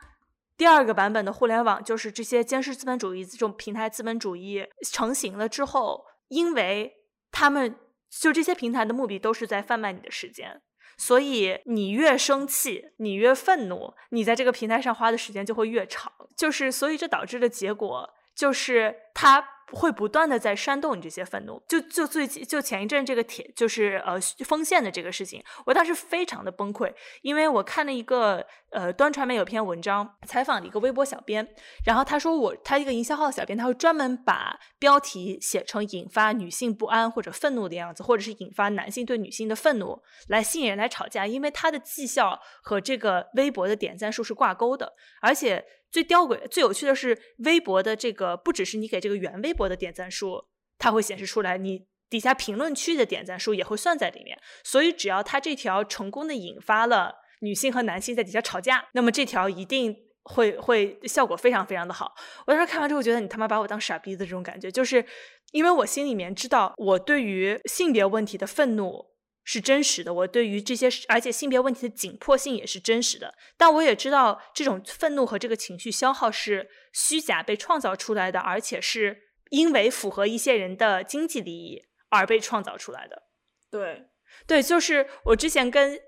第二个版本的互联网就是这些监视资本主义这种平台资本主义成型了之后，因为他们就这些平台的目的都是在贩卖你的时间，所以你越生气，你越愤怒，你在这个平台上花的时间就会越长。就是所以这导致的结果就是它会不断的在煽动你这些愤怒。就就最近就前一阵这个帖就是呃封线的这个事情，我当时非常的崩溃，因为我看了一个呃端传媒有篇文章采访了一个微博小编，然后他说我他一个营销号的小编，他会专门把标题写成引发女性不安或者愤怒的样子，或者是引发男性对女性的愤怒来吸引人来吵架，因为他的绩效和这个微博的点赞数是挂钩的，而且。最吊诡、最有趣的是，微博的这个不只是你给这个原微博的点赞数，它会显示出来，你底下评论区的点赞数也会算在里面。所以，只要它这条成功的引发了女性和男性在底下吵架，那么这条一定会会效果非常非常的好。我当时看完之后，觉得你他妈把我当傻逼的这种感觉，就是因为我心里面知道，我对于性别问题的愤怒。是真实的，我对于这些，而且性别问题的紧迫性也是真实的。但我也知道，这种愤怒和这个情绪消耗是虚假被创造出来的，而且是因为符合一些人的经济利益而被创造出来的。对，对，就是我之前跟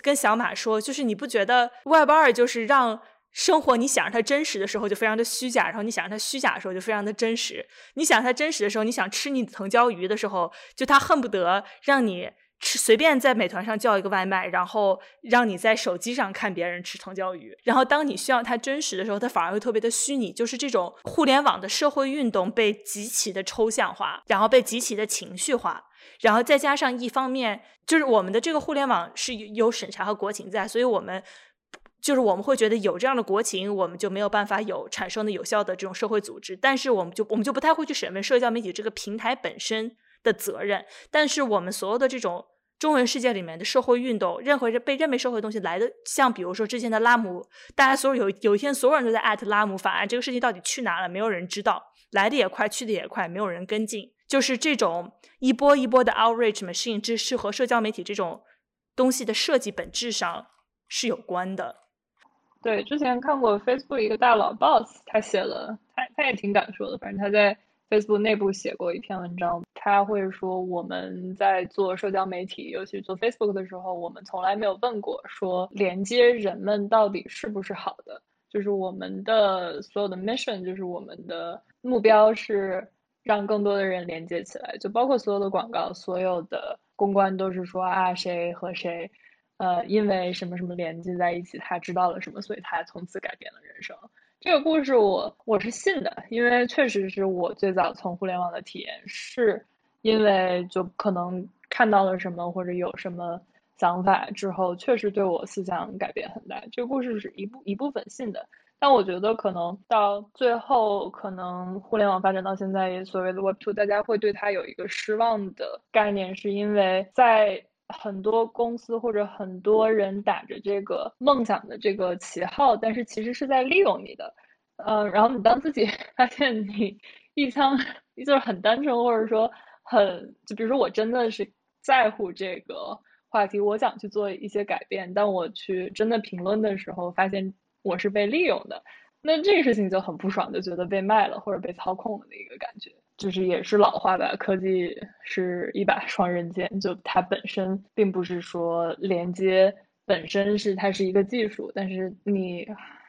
跟小马说，就是你不觉得 Web 二就是让生活你想让它真实的时候就非常的虚假，然后你想让它虚假的时候就非常的真实。你想它真实的时候，你想吃你的藤椒鱼的时候，就它恨不得让你。吃随便在美团上叫一个外卖，然后让你在手机上看别人吃藤椒鱼。然后当你需要它真实的时候，它反而会特别的虚拟。就是这种互联网的社会运动被极其的抽象化，然后被极其的情绪化，然后再加上一方面就是我们的这个互联网是有审查和国情在，所以我们就是我们会觉得有这样的国情，我们就没有办法有产生的有效的这种社会组织。但是我们就我们就不太会去审问社交媒体这个平台本身的责任。但是我们所有的这种。中文世界里面的社会运动，任何被认为社会的东西来的，像比如说之前的拉姆，大家所有有有一天所有人都在艾特拉姆法案，这个事情到底去哪了？没有人知道，来的也快，去的也快，没有人跟进。就是这种一波一波的 outrage machine，这是和社交媒体这种东西的设计本质上是有关的。对，之前看过 Facebook 一个大佬 Boss，他写了，他他也挺敢说的，反正他在。Facebook 内部写过一篇文章，他会说我们在做社交媒体，尤其做 Facebook 的时候，我们从来没有问过说连接人们到底是不是好的。就是我们的所有的 mission，就是我们的目标是让更多的人连接起来，就包括所有的广告、所有的公关都是说啊谁和谁，呃，因为什么什么连接在一起，他知道了什么，所以他从此改变了人生。这个故事我我是信的，因为确实是我最早从互联网的体验，是因为就可能看到了什么或者有什么想法之后，确实对我思想改变很大。这个故事是一部一部分信的，但我觉得可能到最后，可能互联网发展到现在，所谓的 Web Two，大家会对它有一个失望的概念，是因为在。很多公司或者很多人打着这个梦想的这个旗号，但是其实是在利用你的，嗯，然后你当自己 发现你一腔 就是很单纯，或者说很就比如说我真的是在乎这个话题，我想去做一些改变，但我去真的评论的时候，发现我是被利用的，那这个事情就很不爽，就觉得被卖了或者被操控了的一个感觉。就是也是老话吧，科技是一把双刃剑，就它本身并不是说连接本身是它是一个技术，但是你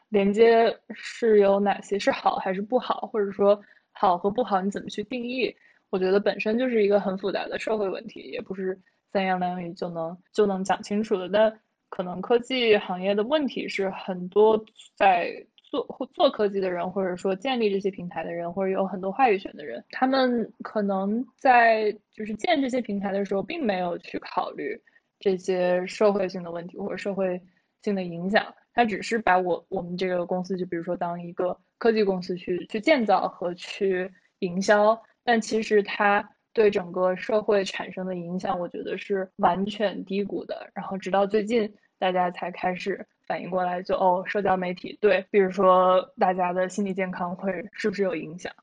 连接是有哪些是好还是不好，或者说好和不好你怎么去定义？我觉得本身就是一个很复杂的社会问题，也不是三言两语就能就能讲清楚的。但可能科技行业的问题是很多在。做做科技的人，或者说建立这些平台的人，或者有很多话语权的人，他们可能在就是建这些平台的时候，并没有去考虑这些社会性的问题或者社会性的影响。他只是把我我们这个公司，就比如说当一个科技公司去去建造和去营销，但其实它对整个社会产生的影响，我觉得是完全低估的。然后直到最近，大家才开始。反应过来就哦，社交媒体对，比如说大家的心理健康会是不是有影响？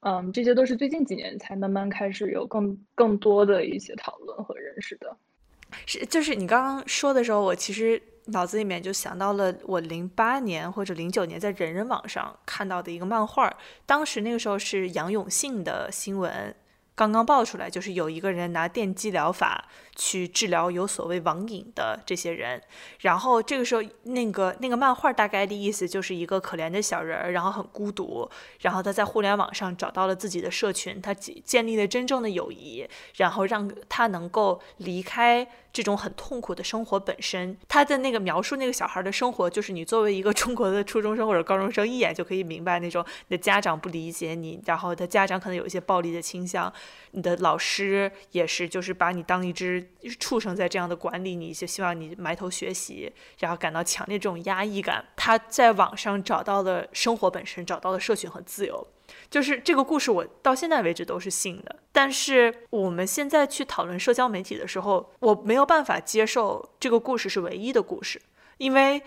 嗯，这些都是最近几年才慢慢开始有更更多的一些讨论和认识的。是，就是你刚刚说的时候，我其实脑子里面就想到了我零八年或者零九年在人人网上看到的一个漫画，当时那个时候是杨永信的新闻刚刚爆出来，就是有一个人拿电击疗法去治疗有所谓网瘾的这些人，然后这个时候，那个那个漫画大概的意思就是一个可怜的小人，然后很孤独，然后他在互联网上找到了自己的社群，他建立了真正的友谊，然后让他能够离开。这种很痛苦的生活本身，他的那个描述那个小孩的生活，就是你作为一个中国的初中生或者高中生，一眼就可以明白那种你的家长不理解你，然后他家长可能有一些暴力的倾向，你的老师也是，就是把你当一只畜生在这样的管理你，就希望你埋头学习，然后感到强烈这种压抑感。他在网上找到了生活本身，找到了社群和自由。就是这个故事，我到现在为止都是信的。但是我们现在去讨论社交媒体的时候，我没有办法接受这个故事是唯一的故事，因为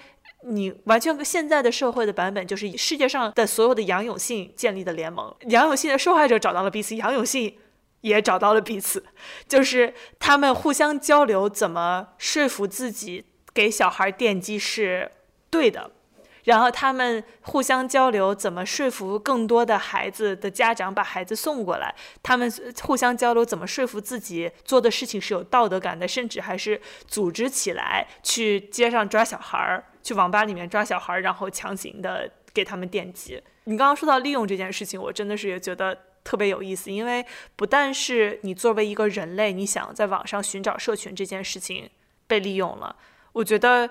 你完全现在的社会的版本就是以世界上的所有的杨永信建立的联盟，杨永信的受害者找到了彼此，杨永信也找到了彼此，就是他们互相交流，怎么说服自己给小孩电击是对的。然后他们互相交流，怎么说服更多的孩子的家长把孩子送过来？他们互相交流，怎么说服自己做的事情是有道德感的？甚至还是组织起来去街上抓小孩儿，去网吧里面抓小孩儿，然后强行的给他们电击。你刚刚说到利用这件事情，我真的是也觉得特别有意思，因为不但是你作为一个人类，你想在网上寻找社群这件事情被利用了，我觉得。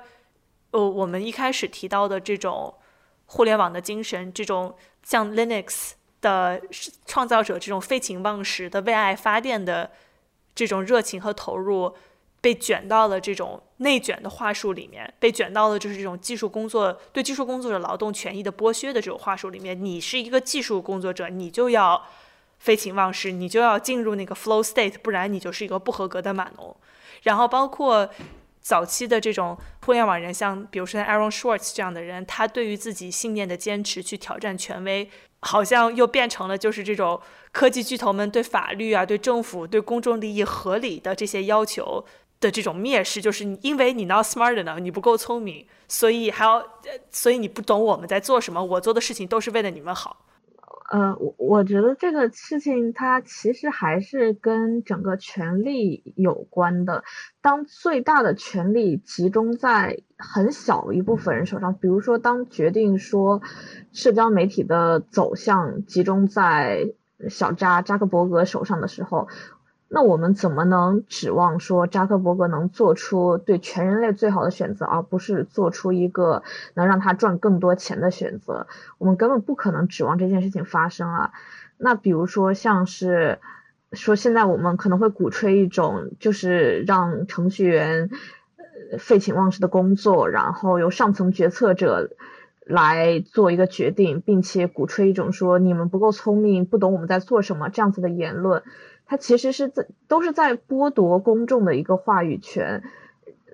呃，我们一开始提到的这种互联网的精神，这种像 Linux 的创造者这种废寝忘食的为爱发电的这种热情和投入，被卷到了这种内卷的话术里面，被卷到了就是这种技术工作对技术工作者劳动权益的剥削的这种话术里面。你是一个技术工作者，你就要废寝忘食，你就要进入那个 flow state，不然你就是一个不合格的码农。然后包括。早期的这种互联网人，像比如说 Aaron Schwartz 这样的人，他对于自己信念的坚持，去挑战权威，好像又变成了就是这种科技巨头们对法律啊、对政府、对公众利益合理的这些要求的这种蔑视，就是因为你 not smart enough，你不够聪明，所以还要，所以你不懂我们在做什么，我做的事情都是为了你们好。呃，我我觉得这个事情它其实还是跟整个权力有关的。当最大的权力集中在很小一部分人手上，比如说当决定说社交媒体的走向集中在小扎扎克伯格手上的时候。那我们怎么能指望说扎克伯格能做出对全人类最好的选择，而不是做出一个能让他赚更多钱的选择？我们根本不可能指望这件事情发生啊。那比如说，像是说现在我们可能会鼓吹一种，就是让程序员废寝忘食的工作，然后由上层决策者来做一个决定，并且鼓吹一种说你们不够聪明，不懂我们在做什么这样子的言论。它其实是在都是在剥夺公众的一个话语权，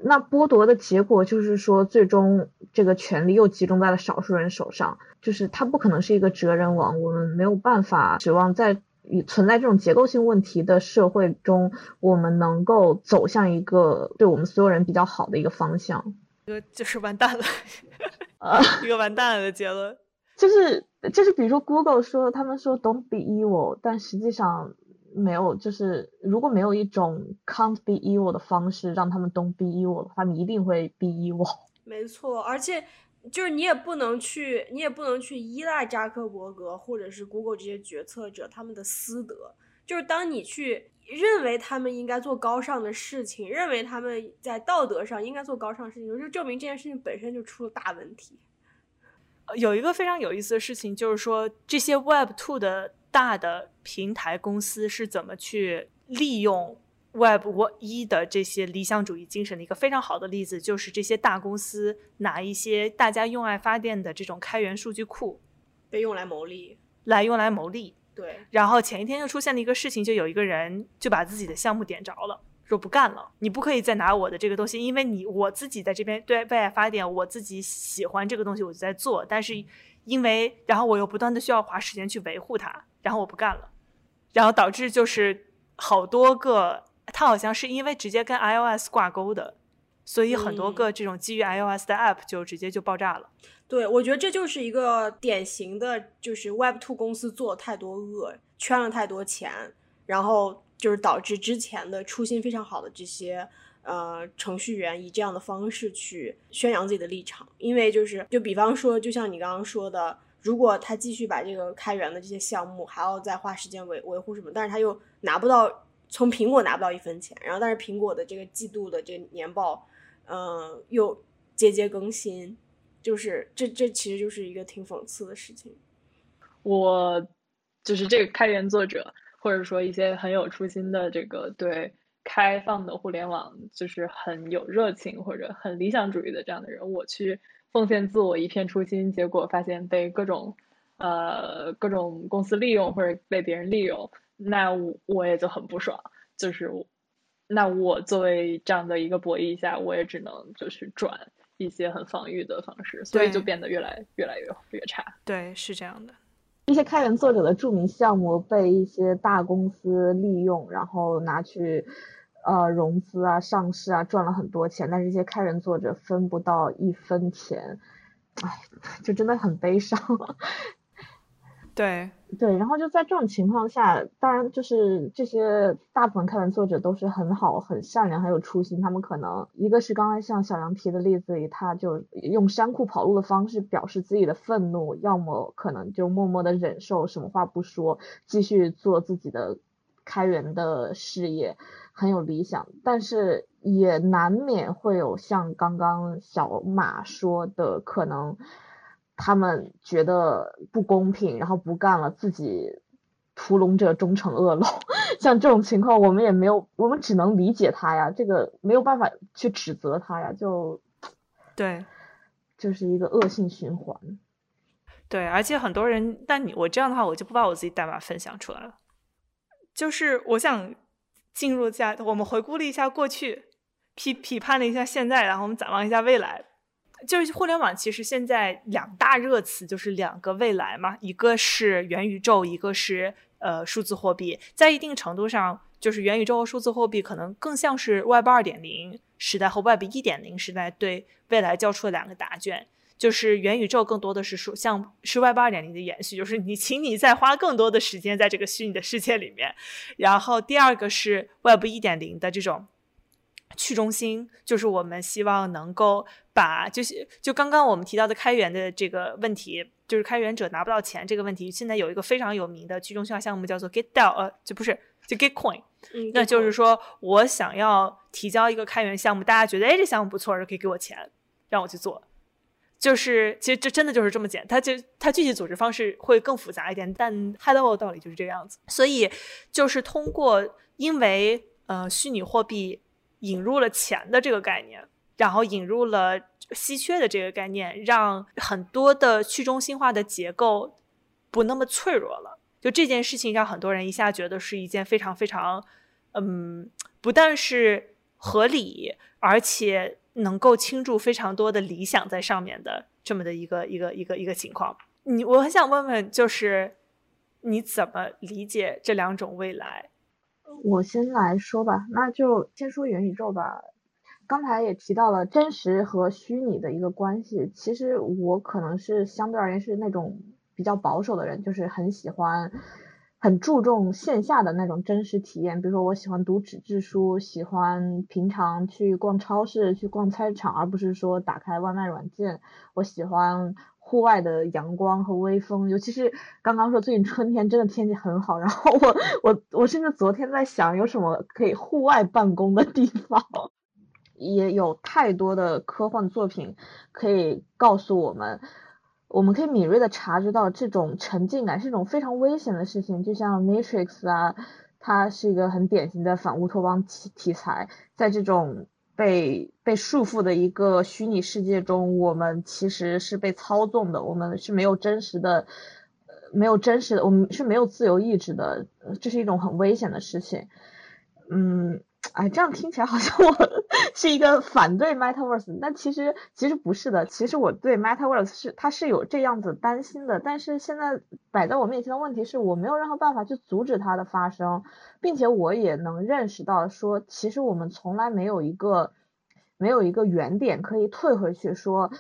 那剥夺的结果就是说，最终这个权利又集中在了少数人手上，就是它不可能是一个哲人王，我们没有办法指望在存在这种结构性问题的社会中，我们能够走向一个对我们所有人比较好的一个方向。一个就是完蛋了，啊一个完蛋了的结论，就是就是比如说 Google 说他们说 Don't be evil，但实际上。没有，就是如果没有一种 can't be evil 的方式让他们 don't be evil 他们，一定会 be evil。没错，而且就是你也不能去，你也不能去依赖扎克伯格或者是 Google 这些决策者他们的私德。就是当你去认为他们应该做高尚的事情，认为他们在道德上应该做高尚的事情，就证明这件事情本身就出了大问题。有一个非常有意思的事情，就是说这些 Web Two 的。大的平台公司是怎么去利用 Web 一的这些理想主义精神的一个非常好的例子，就是这些大公司拿一些大家用爱发电的这种开源数据库，被用来牟利，来用来牟利。对。然后前一天就出现了一个事情，就有一个人就把自己的项目点着了，说不干了，你不可以再拿我的这个东西，因为你我自己在这边对为爱发电，我自己喜欢这个东西，我就在做，但是因为然后我又不断的需要花时间去维护它。然后我不干了，然后导致就是好多个，它好像是因为直接跟 iOS 挂钩的，所以很多个这种基于 iOS 的 App 就直接就爆炸了。对，我觉得这就是一个典型的，就是 Web Two 公司做了太多恶，圈了太多钱，然后就是导致之前的初心非常好的这些呃程序员以这样的方式去宣扬自己的立场，因为就是就比方说，就像你刚刚说的，如果他继续把这个开源的这些项目还要再花时间维维护什么，但是他又拿不到从苹果拿不到一分钱，然后但是苹果的这个季度的这个年报，嗯，又节节更新，就是这这其实就是一个挺讽刺的事情。我就是这个开源作者，或者说一些很有初心的这个对开放的互联网就是很有热情或者很理想主义的这样的人，我去奉献自我一片初心，结果发现被各种呃各种公司利用或者被别人利用，那我我也就很不爽。就是那我作为这样的一个博弈下，我也只能就是转一些很防御的方式，所以就变得越来越来越越差。对，是这样的。一些开源作者的著名项目被一些大公司利用，然后拿去呃融资啊、上市啊，赚了很多钱，但是这些开源作者分不到一分钱，唉，就真的很悲伤。对对，然后就在这种情况下，当然就是这些大部分开源作者都是很好、很善良、很有初心。他们可能一个是刚才像小杨提的例子里，他就用山库跑路的方式表示自己的愤怒，要么可能就默默的忍受，什么话不说，继续做自己的开源的事业，很有理想。但是也难免会有像刚刚小马说的，可能。他们觉得不公平，然后不干了，自己屠龙者终成恶龙。像这种情况，我们也没有，我们只能理解他呀，这个没有办法去指责他呀，就对，就是一个恶性循环。对，而且很多人，但你我这样的话，我就不把我自己代码分享出来了。就是我想进入下，我们回顾了一下过去，批批判了一下现在，然后我们展望一下未来。就是互联网其实现在两大热词就是两个未来嘛，一个是元宇宙，一个是呃数字货币。在一定程度上，就是元宇宙和数字货币可能更像是 Web 二点零时代和 Web 一点零时代对未来交出的两个答卷。就是元宇宙更多的是说像是 Web 二点零的延续，就是你请你再花更多的时间在这个虚拟的世界里面。然后第二个是 Web 一点零的这种。去中心就是我们希望能够把，就是就刚刚我们提到的开源的这个问题，就是开源者拿不到钱这个问题。现在有一个非常有名的去中心化项目叫做 GetDAO，呃，就不是就 Gitcoin，那就是说我想要提交一个开源项目，大家觉得哎这项目不错，可以给我钱让我去做。就是其实这真的就是这么简单，它就它具体组织方式会更复杂一点，但 high level 道理就是这个样子。所以就是通过因为呃虚拟货币。引入了钱的这个概念，然后引入了稀缺的这个概念，让很多的去中心化的结构不那么脆弱了。就这件事情，让很多人一下觉得是一件非常非常，嗯，不但是合理，而且能够倾注非常多的理想在上面的这么的一个一个一个一个情况。你我很想问问，就是你怎么理解这两种未来？我先来说吧，那就先说元宇宙吧。刚才也提到了真实和虚拟的一个关系。其实我可能是相对而言是那种比较保守的人，就是很喜欢、很注重线下的那种真实体验。比如说，我喜欢读纸质书，喜欢平常去逛超市、去逛菜场，而不是说打开外卖软件。我喜欢。户外的阳光和微风，尤其是刚刚说最近春天真的天气很好，然后我我我甚至昨天在想有什么可以户外办公的地方，也有太多的科幻作品可以告诉我们，我们可以敏锐的察觉到这种沉浸感是一种非常危险的事情，就像 Matrix 啊，它是一个很典型的反乌托邦题题材，在这种。被被束缚的一个虚拟世界中，我们其实是被操纵的，我们是没有真实的，没有真实的，我们是没有自由意志的，这是一种很危险的事情。嗯，哎，这样听起来好像我是一个反对 Metaverse，但其实其实不是的，其实我对 Metaverse 是它是有这样子担心的，但是现在摆在我面前的问题是我没有任何办法去阻止它的发生，并且我也能认识到说，其实我们从来没有一个没有一个原点可以退回去说。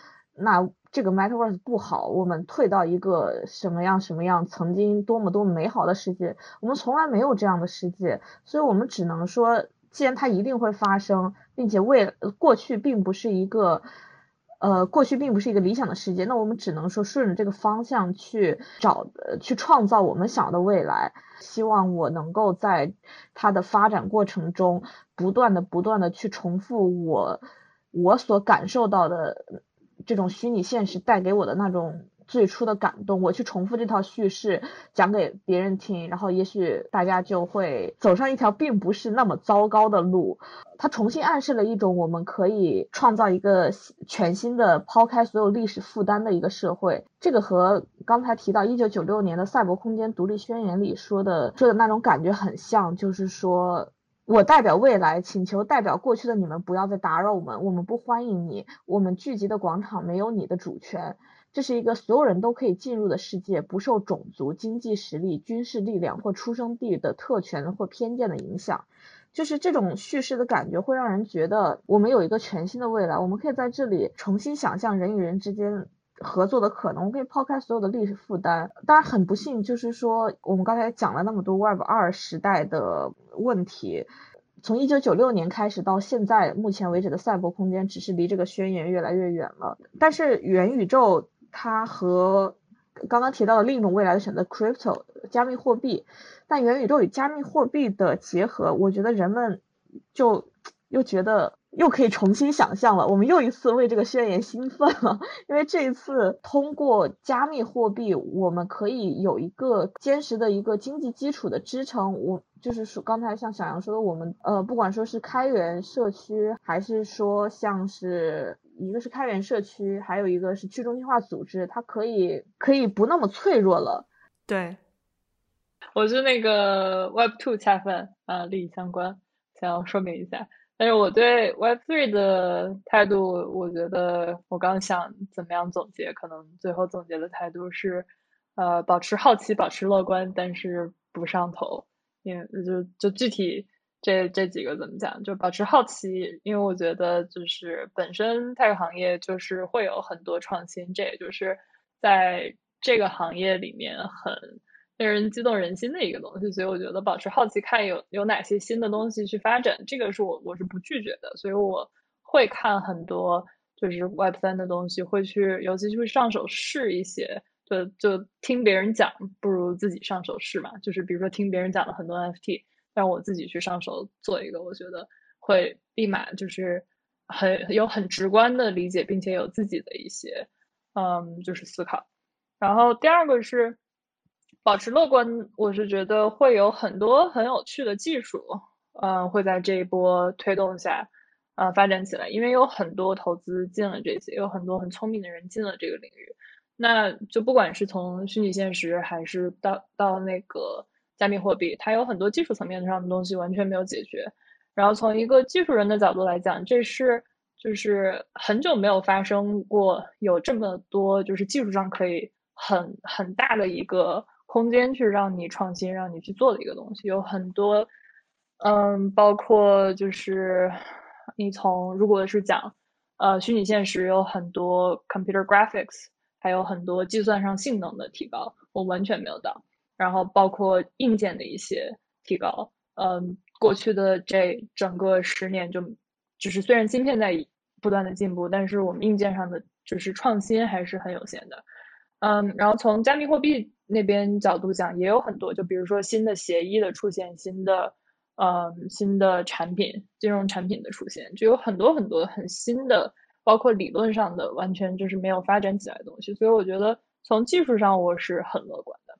那这个 Metaverse 不好，我们退到一个什么样什么样曾经多么多么美好的世界，我们从来没有这样的世界，所以我们只能说，既然它一定会发生，并且未过去并不是一个。呃，过去并不是一个理想的世界，那我们只能说顺着这个方向去找，呃去创造我们想要的未来。希望我能够在它的发展过程中，不断的、不断的去重复我我所感受到的这种虚拟现实带给我的那种。最初的感动，我去重复这套叙事讲给别人听，然后也许大家就会走上一条并不是那么糟糕的路。它重新暗示了一种我们可以创造一个全新的、抛开所有历史负担的一个社会。这个和刚才提到一九九六年的《赛博空间独立宣言》里说的说的那种感觉很像，就是说我代表未来，请求代表过去的你们不要再打扰我们，我们不欢迎你，我们聚集的广场没有你的主权。这是一个所有人都可以进入的世界，不受种族、经济实力、军事力量或出生地的特权或偏见的影响。就是这种叙事的感觉，会让人觉得我们有一个全新的未来。我们可以在这里重新想象人与人之间合作的可能。我可以抛开所有的历史负担。当然，很不幸，就是说我们刚才讲了那么多 Web 二时代的问题，从一九九六年开始到现在目前为止的赛博空间，只是离这个宣言越来越远了。但是元宇宙。它和刚刚提到的另一种未来的选择，crypto 加密货币，但元宇宙与加密货币的结合，我觉得人们就又觉得又可以重新想象了。我们又一次为这个宣言兴奋了，因为这一次通过加密货币，我们可以有一个坚实的一个经济基础的支撑。我就是说，刚才像小杨说的，我们呃，不管说是开源社区，还是说像是。一个是开源社区，还有一个是去中心化组织，它可以可以不那么脆弱了。对，我是那个 Web Two 恰饭啊，利益相关，想要说明一下。但是我对 Web Three 的态度，我觉得我刚想怎么样总结，可能最后总结的态度是，呃，保持好奇，保持乐观，但是不上头。因为就就具体。这这几个怎么讲？就保持好奇，因为我觉得就是本身 tech 行业就是会有很多创新，这也就是在这个行业里面很令人激动人心的一个东西。所以我觉得保持好奇，看有有哪些新的东西去发展，这个是我我是不拒绝的。所以我会看很多就是 Web 三的东西，会去尤其去上手试一些。就就听别人讲，不如自己上手试嘛。就是比如说听别人讲了很多 NFT。让我自己去上手做一个，我觉得会立马就是很有很直观的理解，并且有自己的一些嗯，就是思考。然后第二个是保持乐观，我是觉得会有很多很有趣的技术，嗯，会在这一波推动下呃发展起来，因为有很多投资进了这些，有很多很聪明的人进了这个领域。那就不管是从虚拟现实，还是到到那个。加密货币，它有很多技术层面上的东西完全没有解决。然后从一个技术人的角度来讲，这是就是很久没有发生过有这么多就是技术上可以很很大的一个空间去让你创新、让你去做的一个东西。有很多，嗯，包括就是你从如果是讲呃虚拟现实，有很多 computer graphics，还有很多计算上性能的提高，我完全没有到。然后包括硬件的一些提高，嗯，过去的这整个十年就，就是虽然芯片在不断的进步，但是我们硬件上的就是创新还是很有限的，嗯，然后从加密货币那边角度讲，也有很多，就比如说新的协议的出现，新的，嗯，新的产品，金融产品的出现，就有很多很多很新的，包括理论上的完全就是没有发展起来的东西，所以我觉得从技术上我是很乐观的。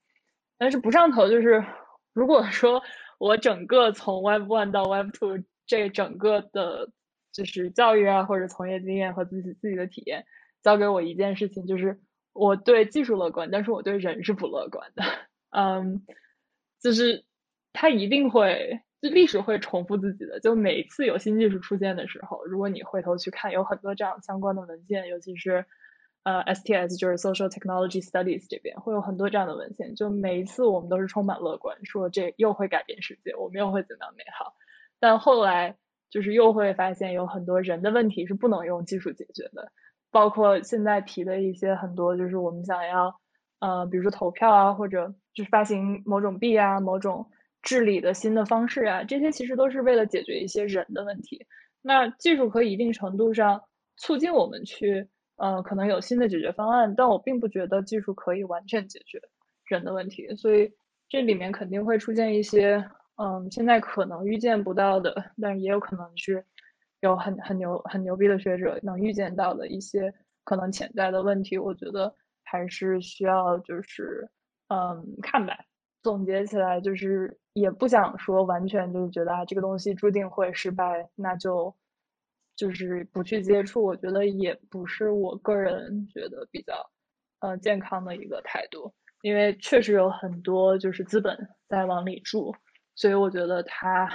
但是不上头，就是如果说我整个从 Web One 到 Web Two 这整个的，就是教育啊或者从业经验和自己自己的体验，交给我一件事情，就是我对技术乐观，但是我对人是不乐观的。嗯，就是它一定会，就历史会重复自己的。就每一次有新技术出现的时候，如果你回头去看，有很多这样相关的文件，尤其是。呃，STS 就是 Social Technology Studies 这边会有很多这样的文献，就每一次我们都是充满乐观，说这又会改变世界，我们又会怎样美好。但后来就是又会发现有很多人的问题是不能用技术解决的，包括现在提的一些很多，就是我们想要，呃，比如说投票啊，或者就是发行某种币啊，某种治理的新的方式啊，这些其实都是为了解决一些人的问题。那技术可以一定程度上促进我们去，呃，可能有新的解决方案，但我并不觉得技术可以完全解决人的问题。所以这里面肯定会出现一些，嗯，现在可能预见不到的，但也有可能是。有很很牛很牛逼的学者能预见到的一些可能潜在的问题，我觉得还是需要就是嗯看吧。总结起来就是也不想说完全就是觉得啊这个东西注定会失败，那就就是不去接触。我觉得也不是我个人觉得比较呃健康的一个态度，因为确实有很多就是资本在往里注，所以我觉得它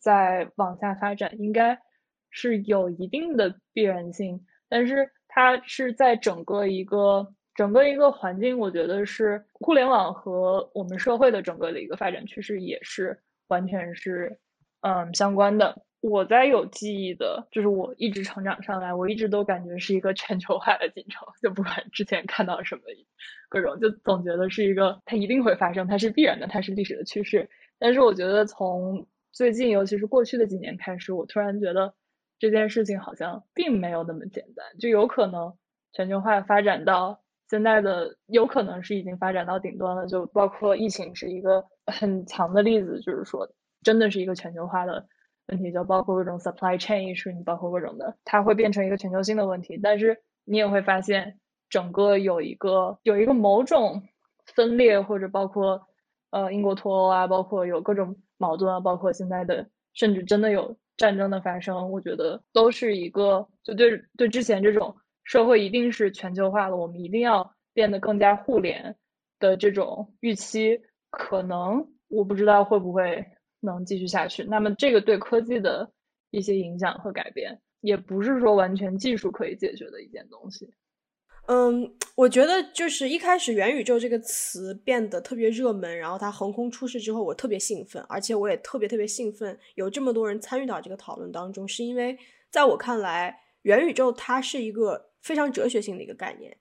在往下发展应该。是有一定的必然性，但是它是在整个一个整个一个环境，我觉得是互联网和我们社会的整个的一个发展趋势也是完全是嗯相关的。我在有记忆的，就是我一直成长上来，我一直都感觉是一个全球化的进程，就不管之前看到什么各种，就总觉得是一个它一定会发生，它是必然的，它是历史的趋势。但是我觉得从最近，尤其是过去的几年开始，我突然觉得。这件事情好像并没有那么简单，就有可能全球化发展到现在的，有可能是已经发展到顶端了。就包括疫情是一个很强的例子，就是说真的是一个全球化的问题，就包括各种 supply chain issue，你包括各种的，它会变成一个全球性的问题。但是你也会发现，整个有一个有一个某种分裂，或者包括呃英国脱欧啊，包括有各种矛盾啊，包括现在的甚至真的有。战争的发生，我觉得都是一个，就对对之前这种社会一定是全球化了，我们一定要变得更加互联的这种预期，可能我不知道会不会能继续下去。那么这个对科技的一些影响和改变，也不是说完全技术可以解决的一件东西。嗯，我觉得就是一开始“元宇宙”这个词变得特别热门，然后它横空出世之后，我特别兴奋，而且我也特别特别兴奋，有这么多人参与到这个讨论当中，是因为在我看来，元宇宙它是一个非常哲学性的一个概念。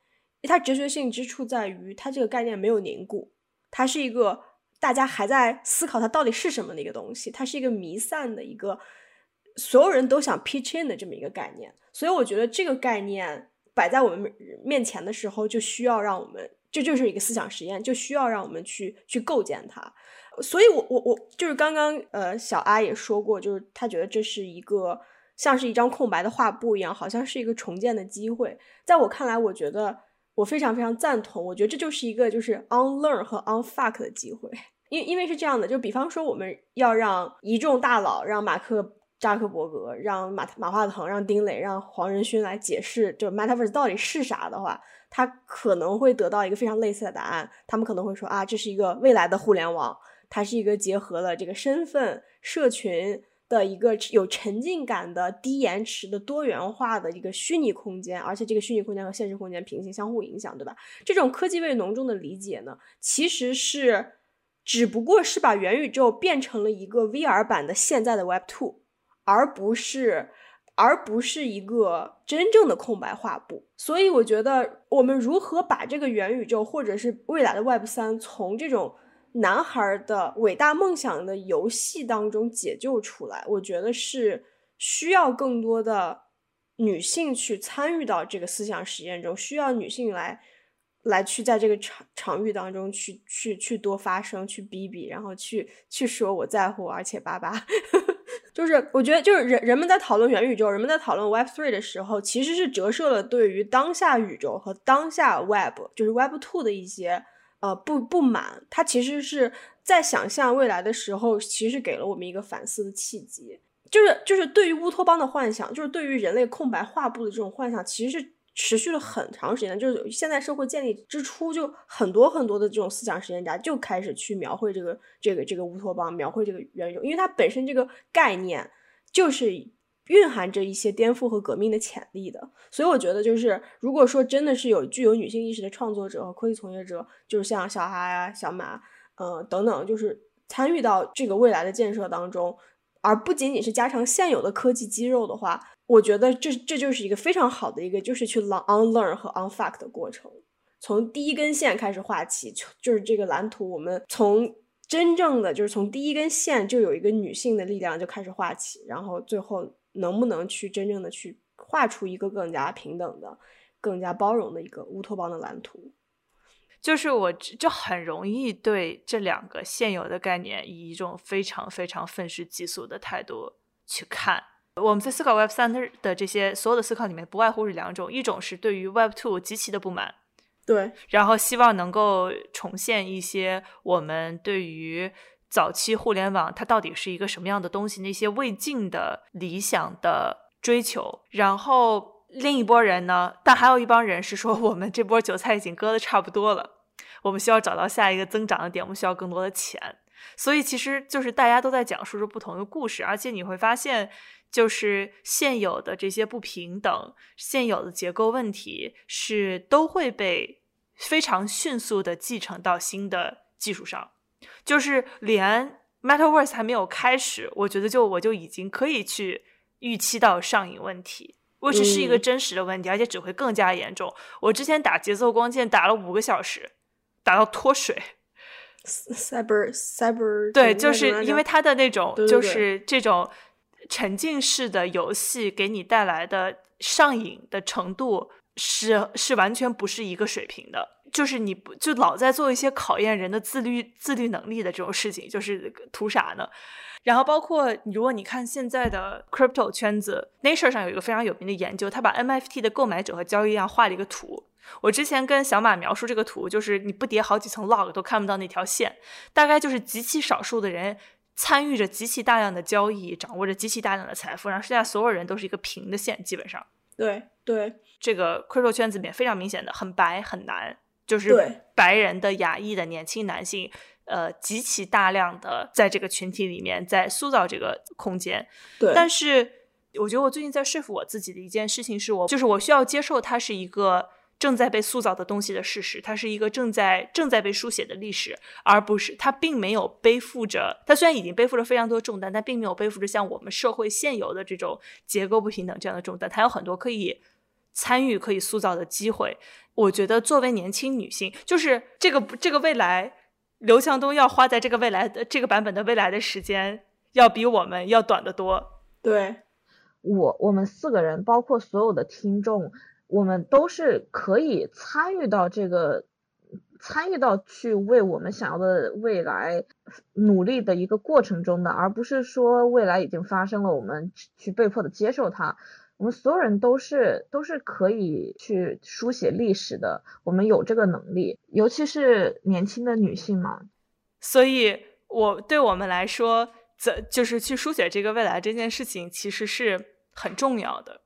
它哲学性之处在于，它这个概念没有凝固，它是一个大家还在思考它到底是什么的一个东西，它是一个弥散的一个所有人都想 pitch in 的这么一个概念。所以我觉得这个概念。摆在我们面前的时候，就需要让我们，这就是一个思想实验，就需要让我们去去构建它。所以，我我我就是刚刚呃，小阿也说过，就是他觉得这是一个像是一张空白的画布一样，好像是一个重建的机会。在我看来，我觉得我非常非常赞同。我觉得这就是一个就是 unlearn 和 unfuck 的机会。因因为是这样的，就比方说我们要让一众大佬，让马克。扎克伯格让马马化腾、让丁磊、让黄仁勋来解释，就 Metaverse 到底是啥的话，他可能会得到一个非常类似的答案。他们可能会说啊，这是一个未来的互联网，它是一个结合了这个身份、社群的一个有沉浸感的、低延迟的、多元化的一个虚拟空间，而且这个虚拟空间和现实空间平行、相互影响，对吧？这种科技味浓重的理解呢，其实是只不过是把元宇宙变成了一个 VR 版的现在的 Web Two。而不是，而不是一个真正的空白画布。所以，我觉得我们如何把这个元宇宙，或者是未来的 Web 三，从这种男孩的伟大梦想的游戏当中解救出来，我觉得是需要更多的女性去参与到这个思想实验中，需要女性来。来去在这个场场域当中去去去多发声，去逼逼，然后去去说我在乎，而且叭叭，就是我觉得就是人人们在讨论元宇宙，人们在讨论 Web Three 的时候，其实是折射了对于当下宇宙和当下 Web 就是 Web Two 的一些呃不不满，它其实是在想象未来的时候，其实给了我们一个反思的契机，就是就是对于乌托邦的幻想，就是对于人类空白画布的这种幻想，其实是。持续了很长时间，就是现在社会建立之初，就很多很多的这种思想实验家就开始去描绘这个这个这个乌托邦，描绘这个元宇宙，因为它本身这个概念就是蕴含着一些颠覆和革命的潜力的。所以我觉得，就是如果说真的是有具有女性意识的创作者和科技从业者，就是像小哈呀、小马，呃等等，就是参与到这个未来的建设当中，而不仅仅是加强现有的科技肌肉的话。我觉得这这就是一个非常好的一个，就是去 unlearn 和 unfuck 的过程。从第一根线开始画起，就是这个蓝图，我们从真正的就是从第一根线就有一个女性的力量就开始画起，然后最后能不能去真正的去画出一个更加平等的、更加包容的一个乌托邦的蓝图？就是我就很容易对这两个现有的概念以一种非常非常愤世嫉俗的态度去看。我们在思考 Web 三的这些所有的思考里面，不外乎是两种：一种是对于 Web Two 极其的不满。对，然后希望能够重现一些我们对于早期互联网它到底是一个什么样的东西那些未尽的理想的追求。然后另一波人呢，但还有一帮人是说，我们这波韭菜已经割的差不多了，我们需要找到下一个增长的点，我们需要更多的钱。所以其实就是大家都在讲述着不同的故事，而且你会发现，就是现有的这些不平等、现有的结构问题是都会被。非常迅速的继承到新的技术上，就是连 Metaverse 还没有开始，我觉得就我就已经可以去预期到上瘾问题，which 是一个真实的问题，而且只会更加严重。我之前打节奏光剑打了五个小时，打到脱水。Cyber Cyber 对，就是因为它的那种就是这种沉浸式的游戏给你带来的上瘾的程度。是是完全不是一个水平的，就是你不就老在做一些考验人的自律自律能力的这种事情，就是图啥呢？然后包括如果你看现在的 crypto 圈子，Nature 上有一个非常有名的研究，他把 NFT 的购买者和交易量画了一个图。我之前跟小马描述这个图，就是你不叠好几层 log 都看不到那条线，大概就是极其少数的人参与着极其大量的交易，掌握着极其大量的财富，然后剩下所有人都是一个平的线，基本上。对对。这个 crypto 圈子里面非常明显的很白很难，就是白人的亚裔的年轻男性，呃，极其大量的在这个群体里面在塑造这个空间。对，但是我觉得我最近在说服我自己的一件事情是我就是我需要接受它是一个正在被塑造的东西的事实，它是一个正在正在被书写的历史，而不是它并没有背负着它虽然已经背负着非常多重担，但并没有背负着像我们社会现有的这种结构不平等这样的重担，它有很多可以。参与可以塑造的机会，我觉得作为年轻女性，就是这个这个未来，刘强东要花在这个未来的这个版本的未来的时间，要比我们要短得多。对，我我们四个人，包括所有的听众，我们都是可以参与到这个，参与到去为我们想要的未来努力的一个过程中的，而不是说未来已经发生了，我们去被迫的接受它。我们所有人都是都是可以去书写历史的，我们有这个能力，尤其是年轻的女性嘛。所以，我对我们来说，怎就是去书写这个未来这件事情，其实是很重要的。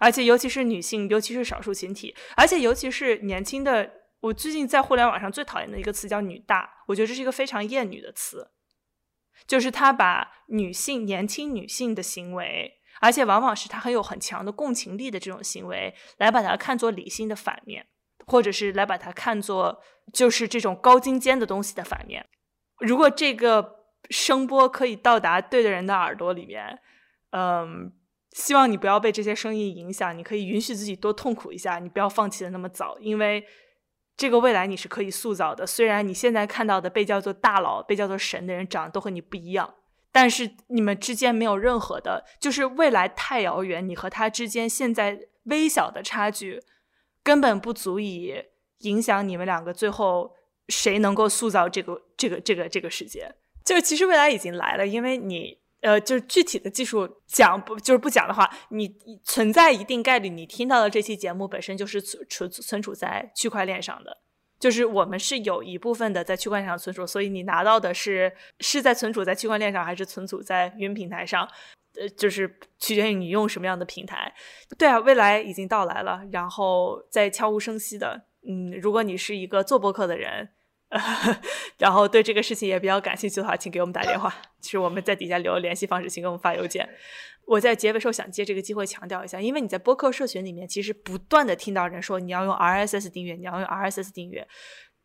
而且，尤其是女性，尤其是少数群体，而且尤其是年轻的。我最近在互联网上最讨厌的一个词叫“女大”，我觉得这是一个非常厌女的词，就是他把女性、年轻女性的行为。而且往往是他很有很强的共情力的这种行为，来把它看作理性的反面，或者是来把它看作就是这种高精尖的东西的反面。如果这个声波可以到达对的人的耳朵里面，嗯，希望你不要被这些声音影响，你可以允许自己多痛苦一下，你不要放弃的那么早，因为这个未来你是可以塑造的。虽然你现在看到的被叫做大佬、被叫做神的人长得都和你不一样。但是你们之间没有任何的，就是未来太遥远，你和他之间现在微小的差距，根本不足以影响你们两个最后谁能够塑造这个这个这个这个世界。就其实未来已经来了，因为你呃，就是具体的技术讲不就是不讲的话，你存在一定概率，你听到的这期节目本身就是存存存储在区块链上的。就是我们是有一部分的在区块链上存储，所以你拿到的是是在存储在区块链上，还是存储在云平台上？呃，就是取决于你用什么样的平台。对啊，未来已经到来了，然后在悄无声息的。嗯，如果你是一个做播客的人。然后对这个事情也比较感兴趣的话，请给我们打电话。其实我们在底下留联系方式，请给我们发邮件。我在结尾时候想借这个机会强调一下，因为你在播客社群里面，其实不断的听到人说你要用 RSS 订阅，你要用 RSS 订阅。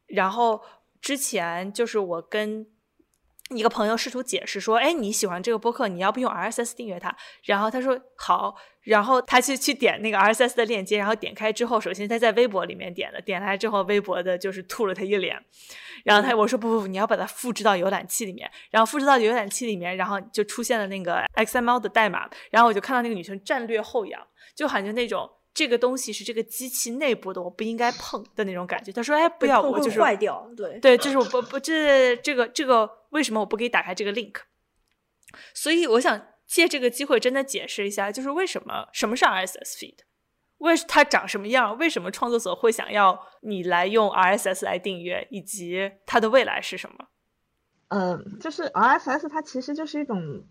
然后之前就是我跟一个朋友试图解释说：“哎，你喜欢这个播客，你要不用 RSS 订阅它？”然后他说：“好。”然后他去去点那个 RSS 的链接，然后点开之后，首先他在微博里面点的，点开之后，微博的就是吐了他一脸。然后他我说：“不不不，你要把它复制到浏览器里面。”然后复制到浏览器里面，然后就出现了那个 XML 的代码。然后我就看到那个女生战略后仰，就好像那种。这个东西是这个机器内部的，我不应该碰的那种感觉。他说：“哎，不要，我就是坏掉。”对对，就是我不不这这个这个为什么我不可以打开这个 link？所以我想借这个机会真的解释一下，就是为什么什么是 RSS feed？为它长什么样？为什么创作者会想要你来用 RSS 来订阅？以及它的未来是什么？嗯，就是 RSS 它其实就是一种。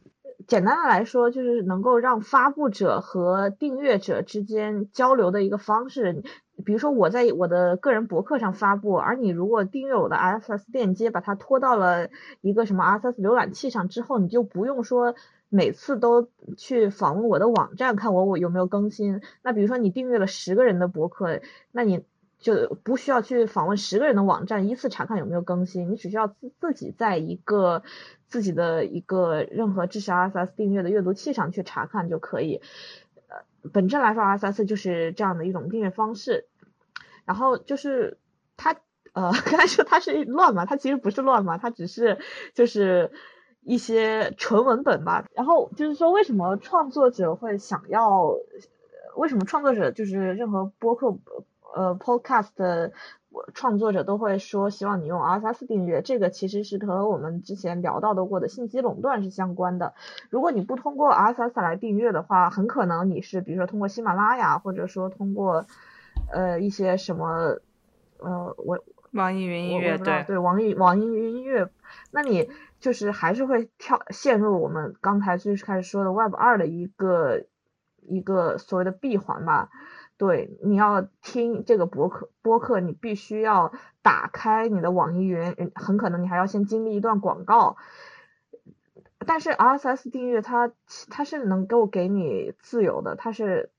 简单的来说，就是能够让发布者和订阅者之间交流的一个方式。比如说，我在我的个人博客上发布，而你如果订阅我的 RSS 链接，把它拖到了一个什么 RSS 浏览器上之后，你就不用说每次都去访问我的网站看我我有没有更新。那比如说，你订阅了十个人的博客，那你就不需要去访问十个人的网站依次查看有没有更新，你只需要自自己在一个。自己的一个任何支持 RSS 订阅的阅读器上去查看就可以。呃，本质来说，RSS 就是这样的一种订阅方式。然后就是它，呃，刚才说它是乱嘛，它其实不是乱嘛，它只是就是一些纯文本吧。然后就是说，为什么创作者会想要？为什么创作者就是任何播客，呃，podcast？创作者都会说希望你用 RSS 订阅，这个其实是和我们之前聊到的过的信息垄断是相关的。如果你不通过 RSS 来订阅的话，很可能你是比如说通过喜马拉雅，或者说通过呃一些什么呃我网易云音乐对对网易网易云音乐，那你就是还是会跳陷入我们刚才最开始说的 Web 二的一个一个所谓的闭环吧。对，你要听这个博客，播客你必须要打开你的网易云，很可能你还要先经历一段广告。但是 RSS 订阅它它是能够给你自由的，它是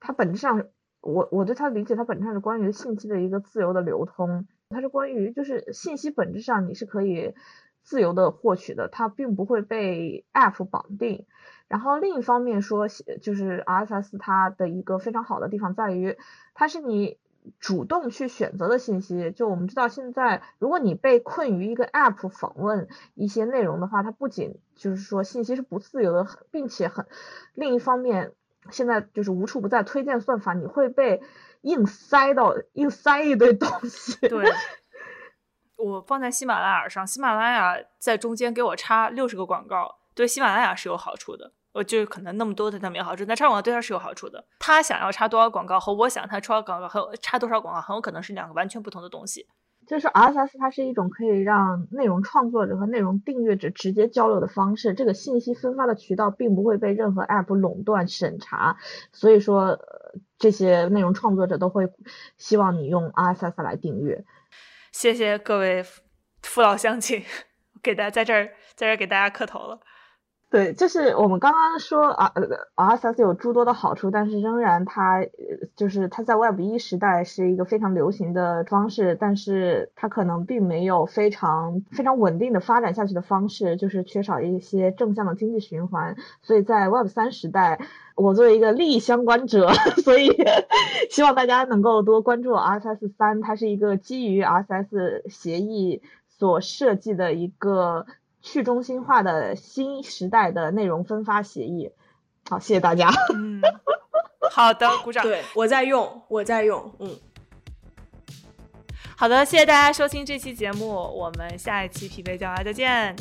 它本质上，我我对它理解，它本质上是关于信息的一个自由的流通，它是关于就是信息本质上你是可以自由的获取的，它并不会被 App 绑定。然后另一方面说，就是 RSS 它的一个非常好的地方在于，它是你主动去选择的信息。就我们知道，现在如果你被困于一个 App 访问一些内容的话，它不仅就是说信息是不自由的，并且很另一方面，现在就是无处不在推荐算法，你会被硬塞到硬塞一堆东西。对，我放在喜马拉雅上，喜马拉雅在中间给我插六十个广告，对喜马拉雅是有好处的。我就可能那么多对他没有好处，那插广告对他是有好处的。他想要插多少广告和我想他插广告和插多少广告很有可能是两个完全不同的东西。就是 RSS 它是一种可以让内容创作者和内容订阅者直接交流的方式，这个信息分发的渠道并不会被任何 App 垄断审查，所以说呃这些内容创作者都会希望你用 RSS 来订阅。谢谢各位父老乡亲，给大家在这儿在这儿给大家磕头了。对，就是我们刚刚说啊，RSS 有诸多的好处，但是仍然它就是它在 Web 一时代是一个非常流行的方式，但是它可能并没有非常非常稳定的发展下去的方式，就是缺少一些正向的经济循环。所以在 Web 三时代，我作为一个利益相关者，所以 希望大家能够多关注 RSS 三，它是一个基于 RSS 协议所设计的一个。去中心化的新时代的内容分发协议，好，谢谢大家。嗯，好的，鼓掌。对，我在用，我在用。嗯，好的，谢谢大家收听这期节目，我们下一期匹配叫啊，再见。